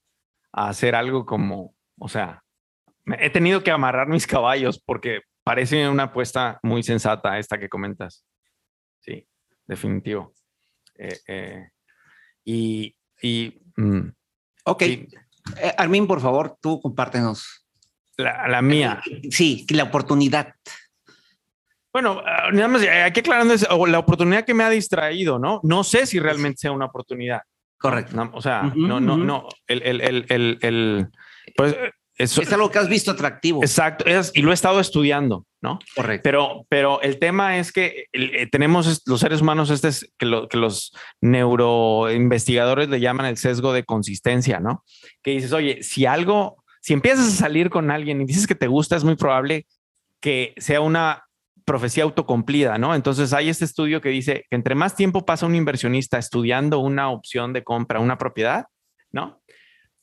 a hacer algo como, o sea, he tenido que amarrar mis caballos porque parece una apuesta muy sensata esta que comentas. Sí, definitivo. Eh, eh, y, y mm, Ok. Eh, Armin, por favor, tú compártenos. la, la mía. Sí, la oportunidad. Bueno, ah, nada más hay que aclarando es, o la oportunidad que me ha distraído, ¿no? No sé si realmente sea una oportunidad. Correcto. O sea, no, no, no. El, el, el, el, pues, eh, eso, Es algo que has visto atractivo. exacto, es- y lo he estado estudiando, ¿no? Correcto. Pero, pero el tema es que el- eh, tenemos los seres humanos, este es que, lo- que los neuroinvestigadores le llaman el sesgo de consistencia, ¿no? Que dices, oye, si algo, si empiezas a salir con alguien y dices que te gusta, es muy probable que sea una profecía autocumplida, ¿no? Entonces hay este estudio que dice que entre más tiempo pasa un inversionista estudiando una opción de compra, una propiedad, ¿no?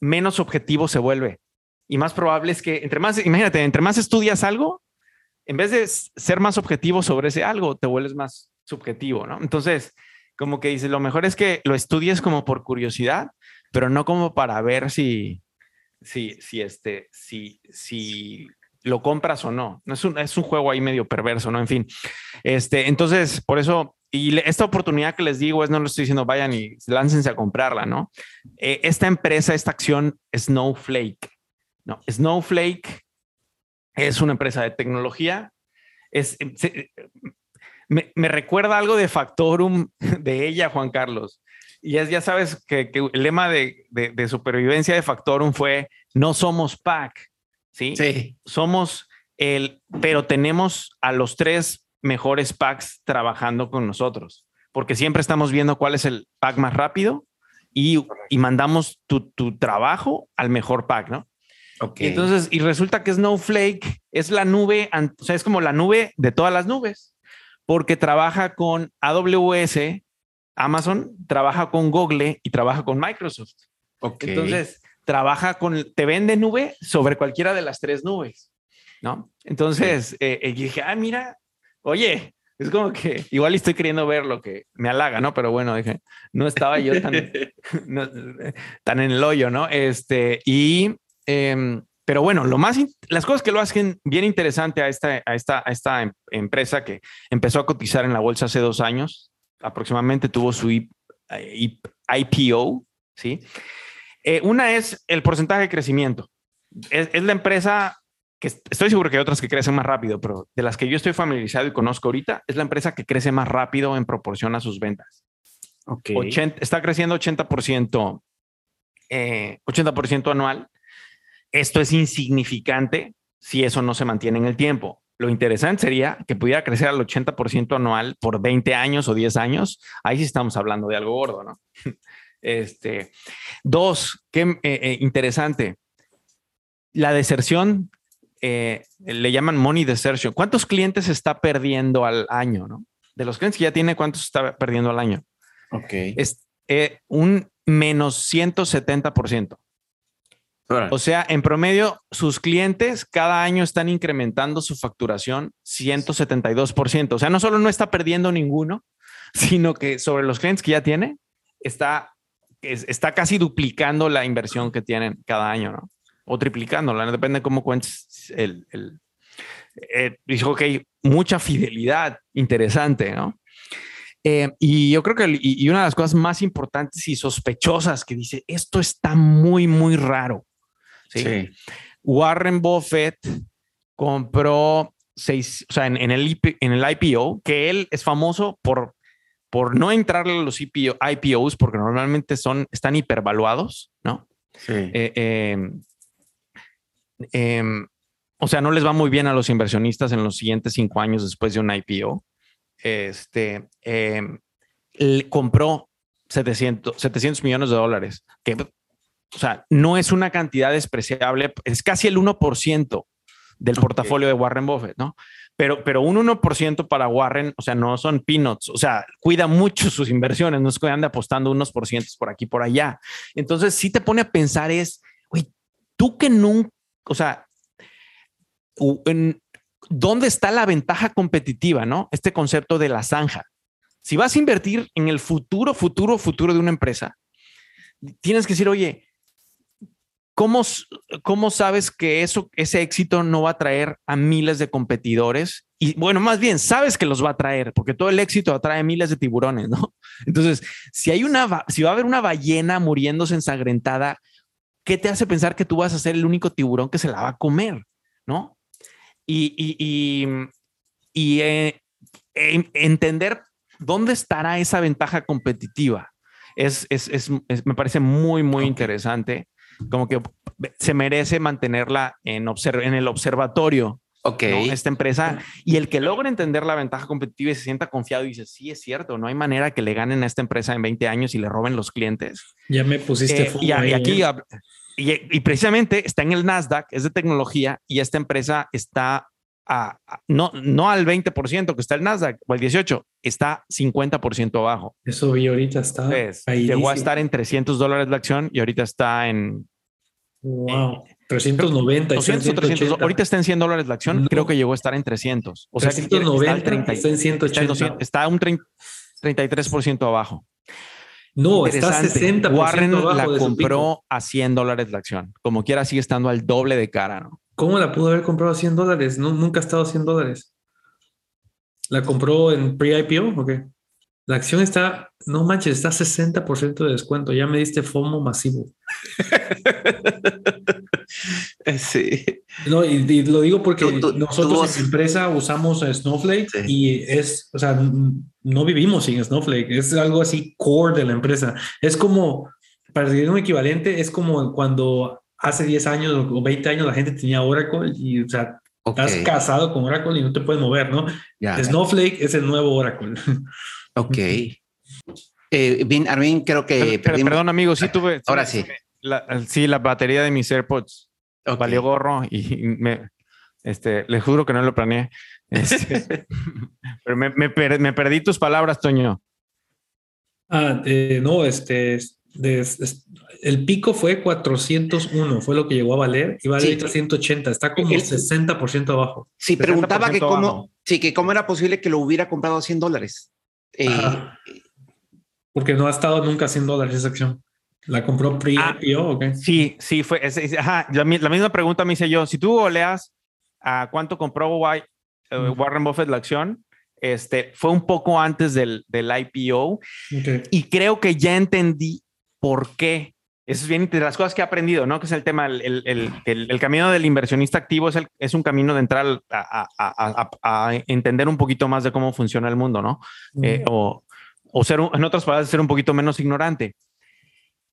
Menos objetivo se vuelve. Y más probable es que entre más, imagínate, entre más estudias algo, en vez de ser más objetivo sobre ese algo, te vuelves más subjetivo, ¿no? Entonces, como que dices, lo mejor es que lo estudies como por curiosidad, pero no como para ver si, si, si, este, si, si lo compras o no. es, un, es un juego ahí medio perverso, ¿no? En fin, este, entonces, por eso, y esta oportunidad que les digo es, no lo estoy diciendo, vayan y láncense a comprarla, ¿no? Eh, esta empresa, esta acción, Snowflake, ¿no? Snowflake es una empresa de tecnología. Es, me, recuerda algo de Factorum de ella, Juan Carlos. Y es, ya sabes que, el lema de, de, supervivencia de Factorum fue, no somos PAC, ¿sí? Sí. Somos el, pero tenemos a los tres mejores packs trabajando con nosotros, porque siempre estamos viendo cuál es el pack más rápido y, y mandamos tu, tu, trabajo al mejor pack, ¿no? Okay. Entonces, y resulta que Snowflake es la nube, o sea, es como la nube de todas las nubes, porque trabaja con AWS, Amazon, trabaja con Google y trabaja con Microsoft. Okay. Entonces, trabaja con, te vende nube sobre cualquiera de las tres nubes, ¿no? Entonces, eh, eh, dije, ah, mira, oye, es como que igual estoy queriendo ver lo que me halaga, ¿no? Pero bueno, dije, no estaba yo tan, tan en el hoyo, ¿no? Este, y, eh, pero bueno, lo más, las cosas que lo hacen bien interesante a esta, a esta, a esta em, empresa que empezó a cotizar en la bolsa hace dos años, aproximadamente tuvo su IPO, ¿sí? Eh, una es el porcentaje de crecimiento. Es, es la empresa que estoy seguro que hay otras que crecen más rápido, pero de las que yo estoy familiarizado y conozco ahorita, es la empresa que crece más rápido en proporción a sus ventas. Ok. 80, está creciendo 80%, eh, 80% anual. Esto es insignificante si eso no se mantiene en el tiempo. Lo interesante sería que pudiera crecer al 80% anual por 20 años o 10 años. Ahí sí estamos hablando de algo gordo, ¿no? Este, dos, qué eh, eh, interesante. La deserción eh, le llaman money desertion. ¿Cuántos clientes está perdiendo al año? ¿no? De los clientes que ya tiene, ¿cuántos está perdiendo al año? Ok. Es un menos 170%. O sea, en promedio, sus clientes cada año están incrementando su facturación 172%. O sea, no solo no está perdiendo ninguno, sino que sobre los clientes que ya tiene, está, es- está casi duplicando la inversión que tienen cada año, ¿no? O triplicándola, depende de cómo cuentes el... el eh, dijo que hay mucha fidelidad interesante, ¿no? Eh, y yo creo que y una de las cosas más importantes y sospechosas que dice, esto está muy, muy raro. ¿Sí? Sí. Warren Buffett compró seis, o sea, en, en el, en el IPO, que él es famoso por, por no entrarle a los IPO, IPOs, porque normalmente son, están hipervaluados, ¿no? Sí. Eh, eh, eh, o sea, no les va muy bien a los inversionistas en los siguientes cinco años después de un IPO. Este eh, le compró 700, 700 millones de dólares, que, o sea, no es una cantidad despreciable, es casi el 1% del portafolio de Warren Buffett, ¿no? Pero, pero un 1% para Warren, o sea, no son peanuts, o sea, cuida mucho sus inversiones, no es que ande apostando unos por cientos por aquí, por allá. Entonces, sí te pone a pensar es, güey, tú que nunca, o sea, en- ¿dónde está la ventaja competitiva, no? Este concepto de la zanja. Si vas a invertir en el futuro, futuro, futuro de una empresa, tienes que decir, oye, ¿cómo, cómo sabes que eso, ese éxito no va a traer a miles de competidores? Y bueno, más bien, sabes que los va a traer, porque todo el éxito atrae miles de tiburones, ¿no? Entonces, si hay una, si va a haber una ballena muriéndose ensangrentada, ¿qué te hace pensar que tú vas a ser el único tiburón que se la va a comer? ¿No? Y, y, y, y, eh, en- entender dónde estará esa ventaja competitiva es, es, es- me parece muy, muy interesante. Como que se merece mantenerla en, obser- en el observatorio, Ok. ¿no? esta empresa. Y el que logre entender la ventaja competitiva y se sienta confiado y dice, sí, es cierto, no hay manera que le ganen a esta empresa en 20 años y le roben los clientes. Ya me pusiste Eh, y, aquí, ¿eh? y precisamente está en el Nasdaq, es de tecnología y esta empresa está a, no, no al 20% que está el Nasdaq o al 18, está 50% abajo. Eso vi ahorita, está. Entonces, llegó a estar en 300 dólares la acción y ahorita está en Wow. 390. y está en 200 o 300. 180. Ahorita está en 100 dólares la acción. No. Creo que llegó a estar en 300. O sea, que quiere- está, al 390 30 está en está, en 180. 200 está un 30 33% abajo. No, está Interesante. 60% Warren abajo la compró a 100 dólares la acción. Como quiera, sigue estando al doble de cara, ¿no? ¿Cómo la pudo haber comprado a 100 dólares? No, nunca ha estado a 100 dólares. ¿La compró en pre-IPO o qué? La acción está, no manches, está 60% de descuento. Ya me diste FOMO masivo. sí. No, y, lo digo porque nosotros en mi empresa usamos Snowflake y es, o sea, no vivimos sin Snowflake. Es algo así core de la empresa. Es como, para decir un equivalente, es como cuando hace 10 años o 20 años la gente tenía Oracle y, o sea, estás casado con Oracle y no te puedes mover, ¿no? Snowflake es el nuevo Oracle. Ok. Eh, Armin, creo que. perdón, amigo, sí tuve. Ahora sí. sí, la batería de mis AirPods valió gorro y me, este, les juro que no lo planeé. Este, pero me, me, perdí tus palabras, Toño. Ah, eh, no, este, el pico fue 401, fue lo que llegó a valer, y vale 380, está como el, 60% abajo. Sí, preguntaba que cómo, sí, que cómo era posible que lo hubiera comprado a 100 dólares. Eh, Porque no ha estado nunca 100 dólares esa acción. ¿La compró pre-IPO ah, o qué? Sí, sí, fue. ajá, la, misma pregunta me hice yo. Si tú oleas a cuánto compró eh, Warren Buffett la acción, este, fue un poco antes del, del IPO. Y creo que ya entendí por qué. Eso es bien de las cosas que he aprendido, ¿no? Que es el tema, el, el, el, el camino del inversionista activo es, es un camino de entrar a, a, a, entender un poquito más de cómo funciona el mundo, ¿no? Eh, o, o, ser, en otras palabras, ser un poquito menos ignorante.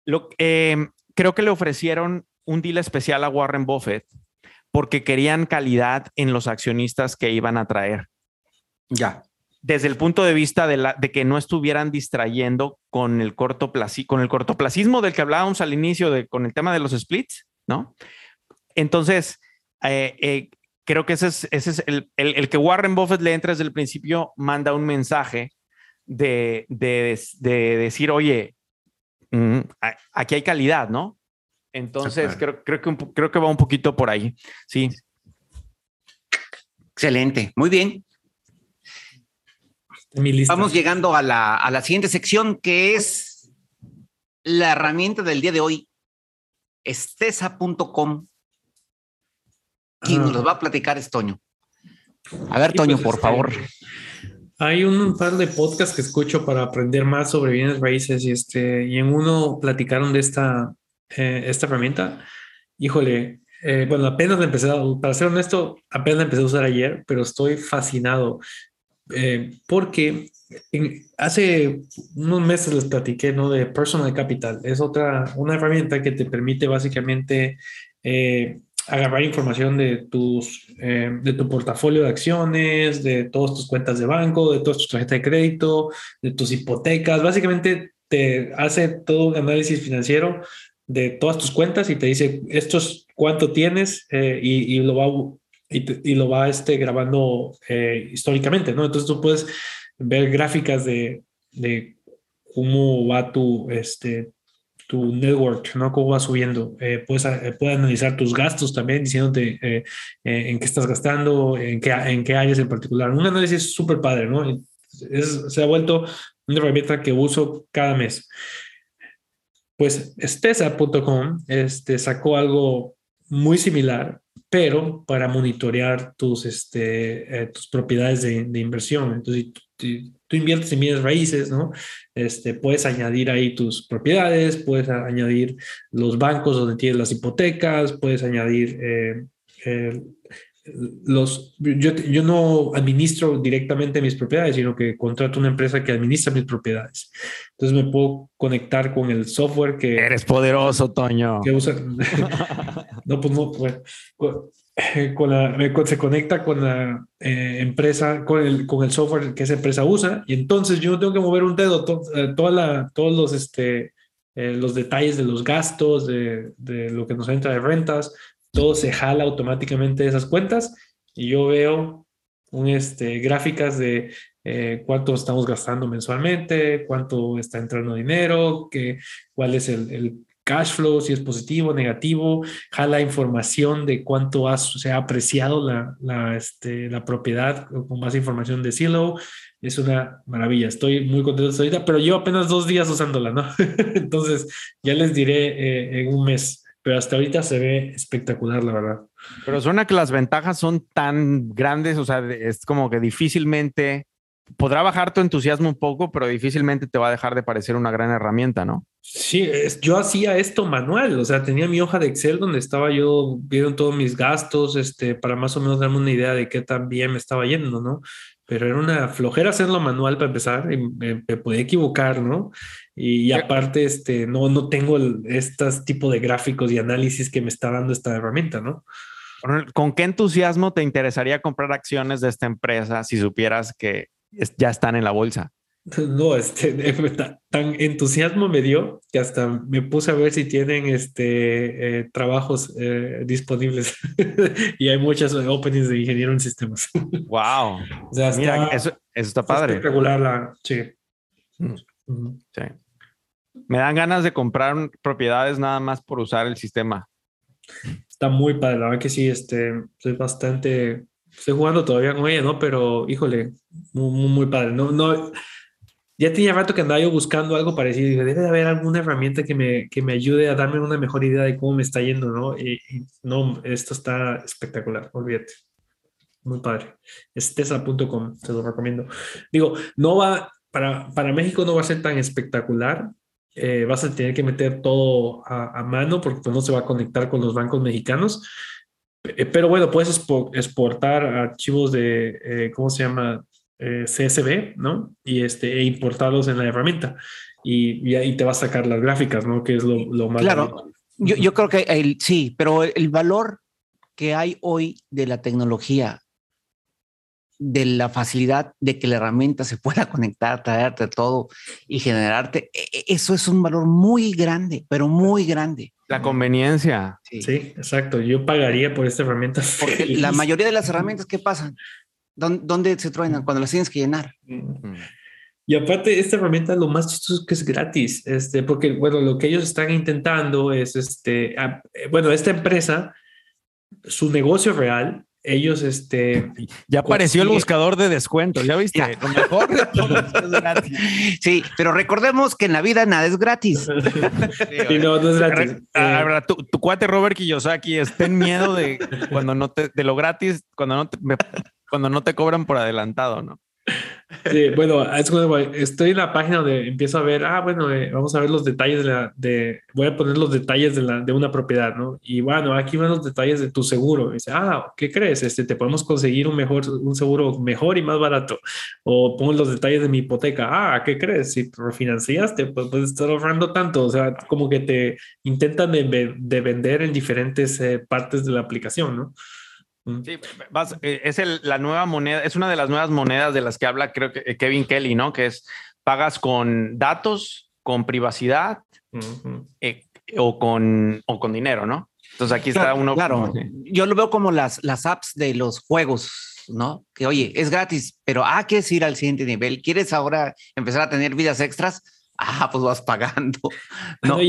Lo, eh, creo que le ofrecieron un deal especial a Warren Buffett porque querían calidad en los accionistas que iban a traer. Ya desde el punto de vista de, la, de que no estuvieran distrayendo con el, con el cortoplacismo del que hablábamos al inicio, de, con el tema de los splits, ¿no? Entonces, eh, eh, creo que ese es, ese es el, el, que Warren Buffett le entra desde el principio, manda un mensaje de, de, de decir, oye, mm, aquí hay calidad, ¿no? Entonces, creo, creo, que creo que va un poquito por ahí, sí. Excelente, muy bien. Vamos llegando a la, a la siguiente sección que es la herramienta del día de hoy, estesa.com. Quien ah. nos va a platicar es Toño. A ver, Toño, pues, por favor. Hay un par de podcasts que escucho para aprender más sobre bienes raíces y, este, y en uno platicaron de esta, eh, esta herramienta. Híjole, eh, bueno, apenas la empecé, para ser honesto, apenas la empecé a usar ayer, pero estoy fascinado. Eh, porque hace unos meses les platiqué ¿no? de Personal Capital. Es otra, una herramienta que te permite básicamente eh, agarrar información de, tus, eh, de tu portafolio de acciones, de todas tus cuentas de banco, de todas tus tarjetas de crédito, de tus hipotecas. Básicamente te hace todo un análisis financiero de todas tus cuentas y te dice esto es cuánto tienes y, y, lo va y, lo va este, grabando eh, históricamente, ¿no? Entonces tú puedes ver gráficas de, de cómo va tu, este, tu network, ¿no? Cómo va subiendo. Eh, puedes, eh, puedes, analizar tus gastos también, diciéndote en qué estás gastando, en qué, en qué áreas en particular. Un análisis súper padre, ¿no? Es, se ha vuelto una herramienta que uso cada mes. Pues Stesa.com este, sacó algo muy similar, pero para monitorear tus, este, eh, tus propiedades de, inversión. Entonces, tú, tú, inviertes en bienes raíces, ¿no? Este, puedes añadir ahí tus propiedades, puedes añadir los bancos donde tienes las hipotecas, puedes añadir eh, los, yo, yo no administro directamente mis propiedades, sino que contrato una empresa que administra mis propiedades. Entonces me puedo conectar con el software que... Eres poderoso, Toño. Que usa, no, pues no, con la, se conecta con la eh, empresa, con el, con el software que esa empresa usa, y entonces yo no tengo que mover un dedo, eh, toda la, todos los, este, eh, los detalles de los gastos, de, de, lo que nos entra de rentas, todo se jala automáticamente de esas cuentas y yo veo un, este, gráficas de eh, cuánto estamos gastando mensualmente, cuánto está entrando dinero, qué, cuál es el, el cash flow, si es positivo, negativo, jala información de cuánto se ha apreciado la, la, este, la propiedad con más información de Silo. Es una maravilla. Estoy muy contento ahorita, pero llevo apenas dos días usándola, ¿no? Entonces ya les diré eh, en un mes pero hasta ahorita se ve espectacular, la verdad. Pero suena que las ventajas son tan grandes, o sea, es como que difícilmente podrá bajar tu entusiasmo un poco, pero difícilmente te va a dejar de parecer una gran herramienta, ¿no? Sí, yo hacía esto manual, o sea, tenía mi hoja de Excel donde estaba yo viendo todos mis gastos, este, para más o menos darme una idea de qué tan bien me estaba yendo, ¿no? Pero era una flojera hacerlo manual para empezar, y me, podía equivocar, ¿no? Y, aparte, este, no, no tengo este tipo de gráficos y análisis que me está dando esta herramienta, ¿no? ¿Con qué entusiasmo te interesaría comprar acciones de esta empresa si supieras que ya están en la bolsa? No, este, tan entusiasmo me dio que hasta me puse a ver si tienen este, eh, trabajos eh, disponibles y hay muchas openings de ingeniero en sistemas. Wow. o sea, Mira, eso, está padre. Regular la, sí. Mm. sí. Me dan ganas de comprar propiedades nada más por usar el sistema. Está muy padre, la verdad que sí, este, soy bastante, estoy jugando todavía con ella, ¿no? Pero, híjole, muy, muy, padre. No, no, ya tenía rato que andaba yo buscando algo parecido. Dije, debe de haber alguna herramienta que me, que me ayude a darme una mejor idea de cómo me está yendo, ¿no? Y, no, esto está espectacular, olvídate. Muy padre. Estesa.com, te lo recomiendo. Digo, no va, para, para México no va a ser tan espectacular. Eh, vas a tener que meter todo a, mano porque pues, no se va a conectar con los bancos mexicanos. Eh, pero bueno, puedes exportar archivos de, eh, ¿cómo se llama? Eh, CSV, ¿no? Y este, e importarlos en la herramienta. Y, ahí te va a sacar las gráficas, ¿no? Que es lo, más. Claro, yo, yo, creo que el, sí, pero el valor que hay hoy de la tecnología, de la facilidad de que la herramienta se pueda conectar, traerte todo y generarte, e, e, eso es un valor muy grande, pero muy grande. La conveniencia. Sí, sí exacto. Yo pagaría por esta herramienta. Porque la mayoría de las herramientas, ¿qué pasan? ¿Dónde, se truenan? Cuando las tienes que llenar. Mm. Y aparte, esta herramienta lo más chistoso es que es gratis, este, porque, bueno, lo que ellos están intentando es, este, bueno, esta empresa, su negocio real, ellos, este... Ya apareció el buscador de descuentos, ¿ya viste? Lo mejor es gratis. Sí, pero recordemos que en la vida nada es gratis. y no, no es gratis. Eh, tu, tu, cuate Robert Kiyosaki está en miedo de cuando no te, de lo gratis, cuando no te, cuando no te cobran por adelantado, ¿no? Sí, bueno, estoy en la página donde empiezo a ver, ah, bueno, eh, vamos a ver los detalles de la, de, voy a poner los detalles de, la, de una propiedad, ¿no? Y bueno, aquí van los detalles de tu seguro. dice, ah, ¿qué crees? Este, te podemos conseguir un mejor, un seguro mejor y más barato. O pongo los detalles de mi hipoteca. Ah, ¿qué crees? Si refinanciaste, pues puedes estar ahorrando tanto. O sea, como que te intentan de, de vender en diferentes eh, partes de la aplicación, ¿no? Sí, eh, es la nueva moneda, es una de las nuevas monedas de las que habla, creo que eh, Kevin Kelly, ¿no? Que es pagas con datos, con privacidad eh, o, con, o con dinero, ¿no? Entonces aquí está uno. Claro, yo lo veo como las, las apps de los juegos, ¿no? Que oye, es gratis, pero ah, quieres ir al siguiente nivel, quieres ahora empezar a tener vidas extras, ah, pues vas pagando. No,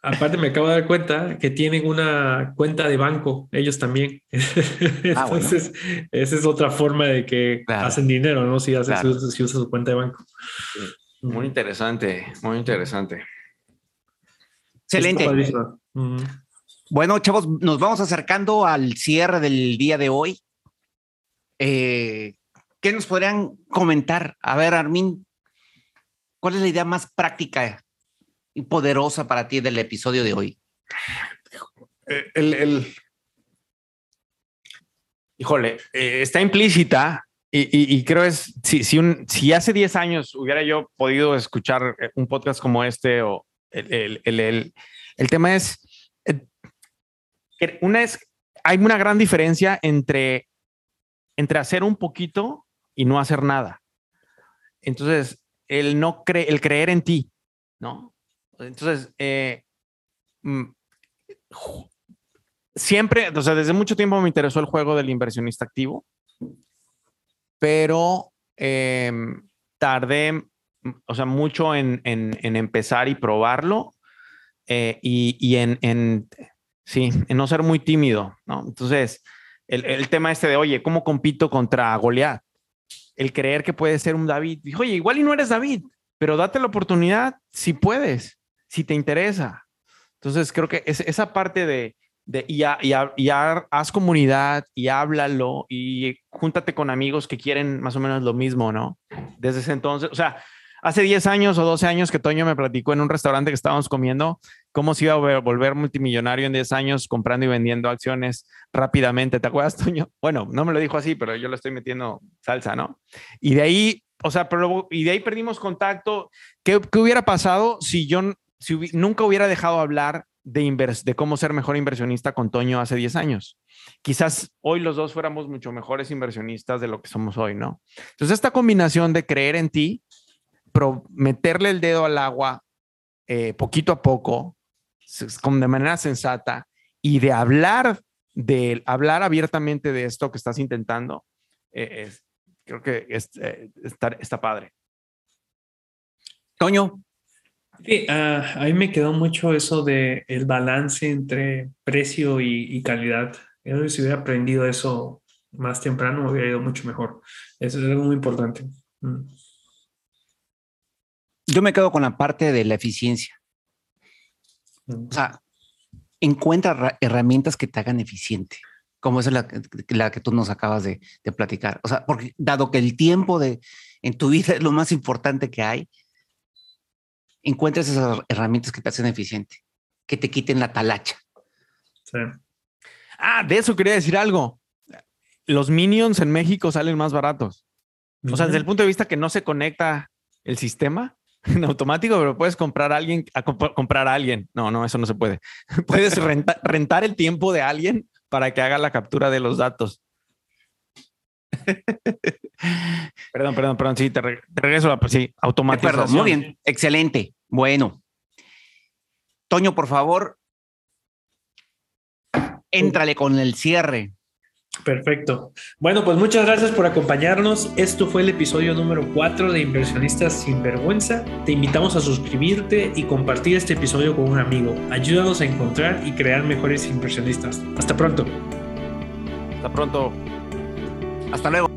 Aparte me acabo de dar cuenta que tienen una cuenta de banco, ellos también. Ah, Entonces, esa es otra forma de que hacen dinero, ¿no? Si, hace, si, usa, su cuenta de banco. Muy interesante, muy interesante. Excelente. Bueno, chavos, nos vamos acercando al cierre del día de hoy. Eh, ¿Qué nos podrían comentar? A ver, Armin, ¿cuál es la idea más práctica poderosa para ti del episodio de hoy? Eh, el, híjole, eh, está implícita y, creo es, si, si, hace 10 años hubiera yo podido escuchar eh, un podcast como este o el, el, el tema es, una es, hay una gran diferencia entre, entre hacer un poquito y no hacer nada. Entonces, el no el creer en ti, ¿no? Entonces, eh, mm, siempre, o sea, desde mucho tiempo me interesó el juego del inversionista activo, pero em, tardé, o sea, mucho en, empezar y probarlo eh, y, en, sí, en no ser muy tímido, ¿no? Entonces, el, el, tema este de, oye, ¿cómo compito contra Goliat? El creer que puede ser un David. Dijo, oye, igual y no eres David, pero date la oportunidad si puedes si te interesa. Entonces, creo que es, esa parte de, de y, y, haz comunidad y háblalo y júntate con amigos que quieren más o menos lo mismo, ¿no? Desde ese entonces, o sea, hace 10 años o 12 años que Toño me platicó en un restaurante que estábamos comiendo cómo se iba a volver multimillonario en 10 años comprando y vendiendo acciones rápidamente. ¿Te acuerdas, Toño? Bueno, no me lo dijo así, pero yo le estoy metiendo salsa, ¿no? Y de ahí, o sea, pero, y de ahí perdimos contacto. ¿Qué, qué hubiera pasado si yo si nunca hubiera dejado hablar de, de cómo ser mejor inversionista con Toño hace 10 años? Quizás hoy los dos fuéramos mucho mejores inversionistas de lo que somos hoy, ¿no? Entonces, esta combinación de creer en ti, meterle el dedo al agua eh, poquito a poco, de manera sensata, y de hablar, de hablar abiertamente de esto que estás intentando, eh, creo que eh, está, está padre. Toño, Sí, uh, a mí me quedó mucho eso de el balance entre precio y, calidad. Yo si hubiera aprendido eso más temprano, me hubiera ido mucho mejor. Eso es algo muy importante. Mm. Yo me quedo con la parte de la eficiencia. Mm. O sea, encuentra herramientas que te hagan eficiente, como es la, la que tú nos acabas de, de, platicar. O sea, porque dado que el tiempo de, en tu vida es lo más importante que hay, encuentres esas herramientas que te hacen eficiente, que te quiten la talacha. Sí. Ah, de eso quería decir algo. Los minions en México salen más baratos. O sea, desde el punto de vista que no se conecta el sistema en automático, pero puedes comprar a alguien, a comprar a alguien. No, no, eso no se puede. Puedes rentar el tiempo de alguien para que haga la captura de los datos. perdón, perdón, perdón. Sí, te, regreso a sí, automático. Muy bien, excelente. Bueno. Toño, por favor, éntrale con el cierre. Perfecto. Bueno, pues muchas gracias por acompañarnos. Esto fue el episodio número 4 de Inversionistas sin Vergüenza. Te invitamos a suscribirte y compartir este episodio con un amigo. Ayúdanos a encontrar y crear mejores inversionistas. Hasta pronto. Hasta pronto. Hasta luego.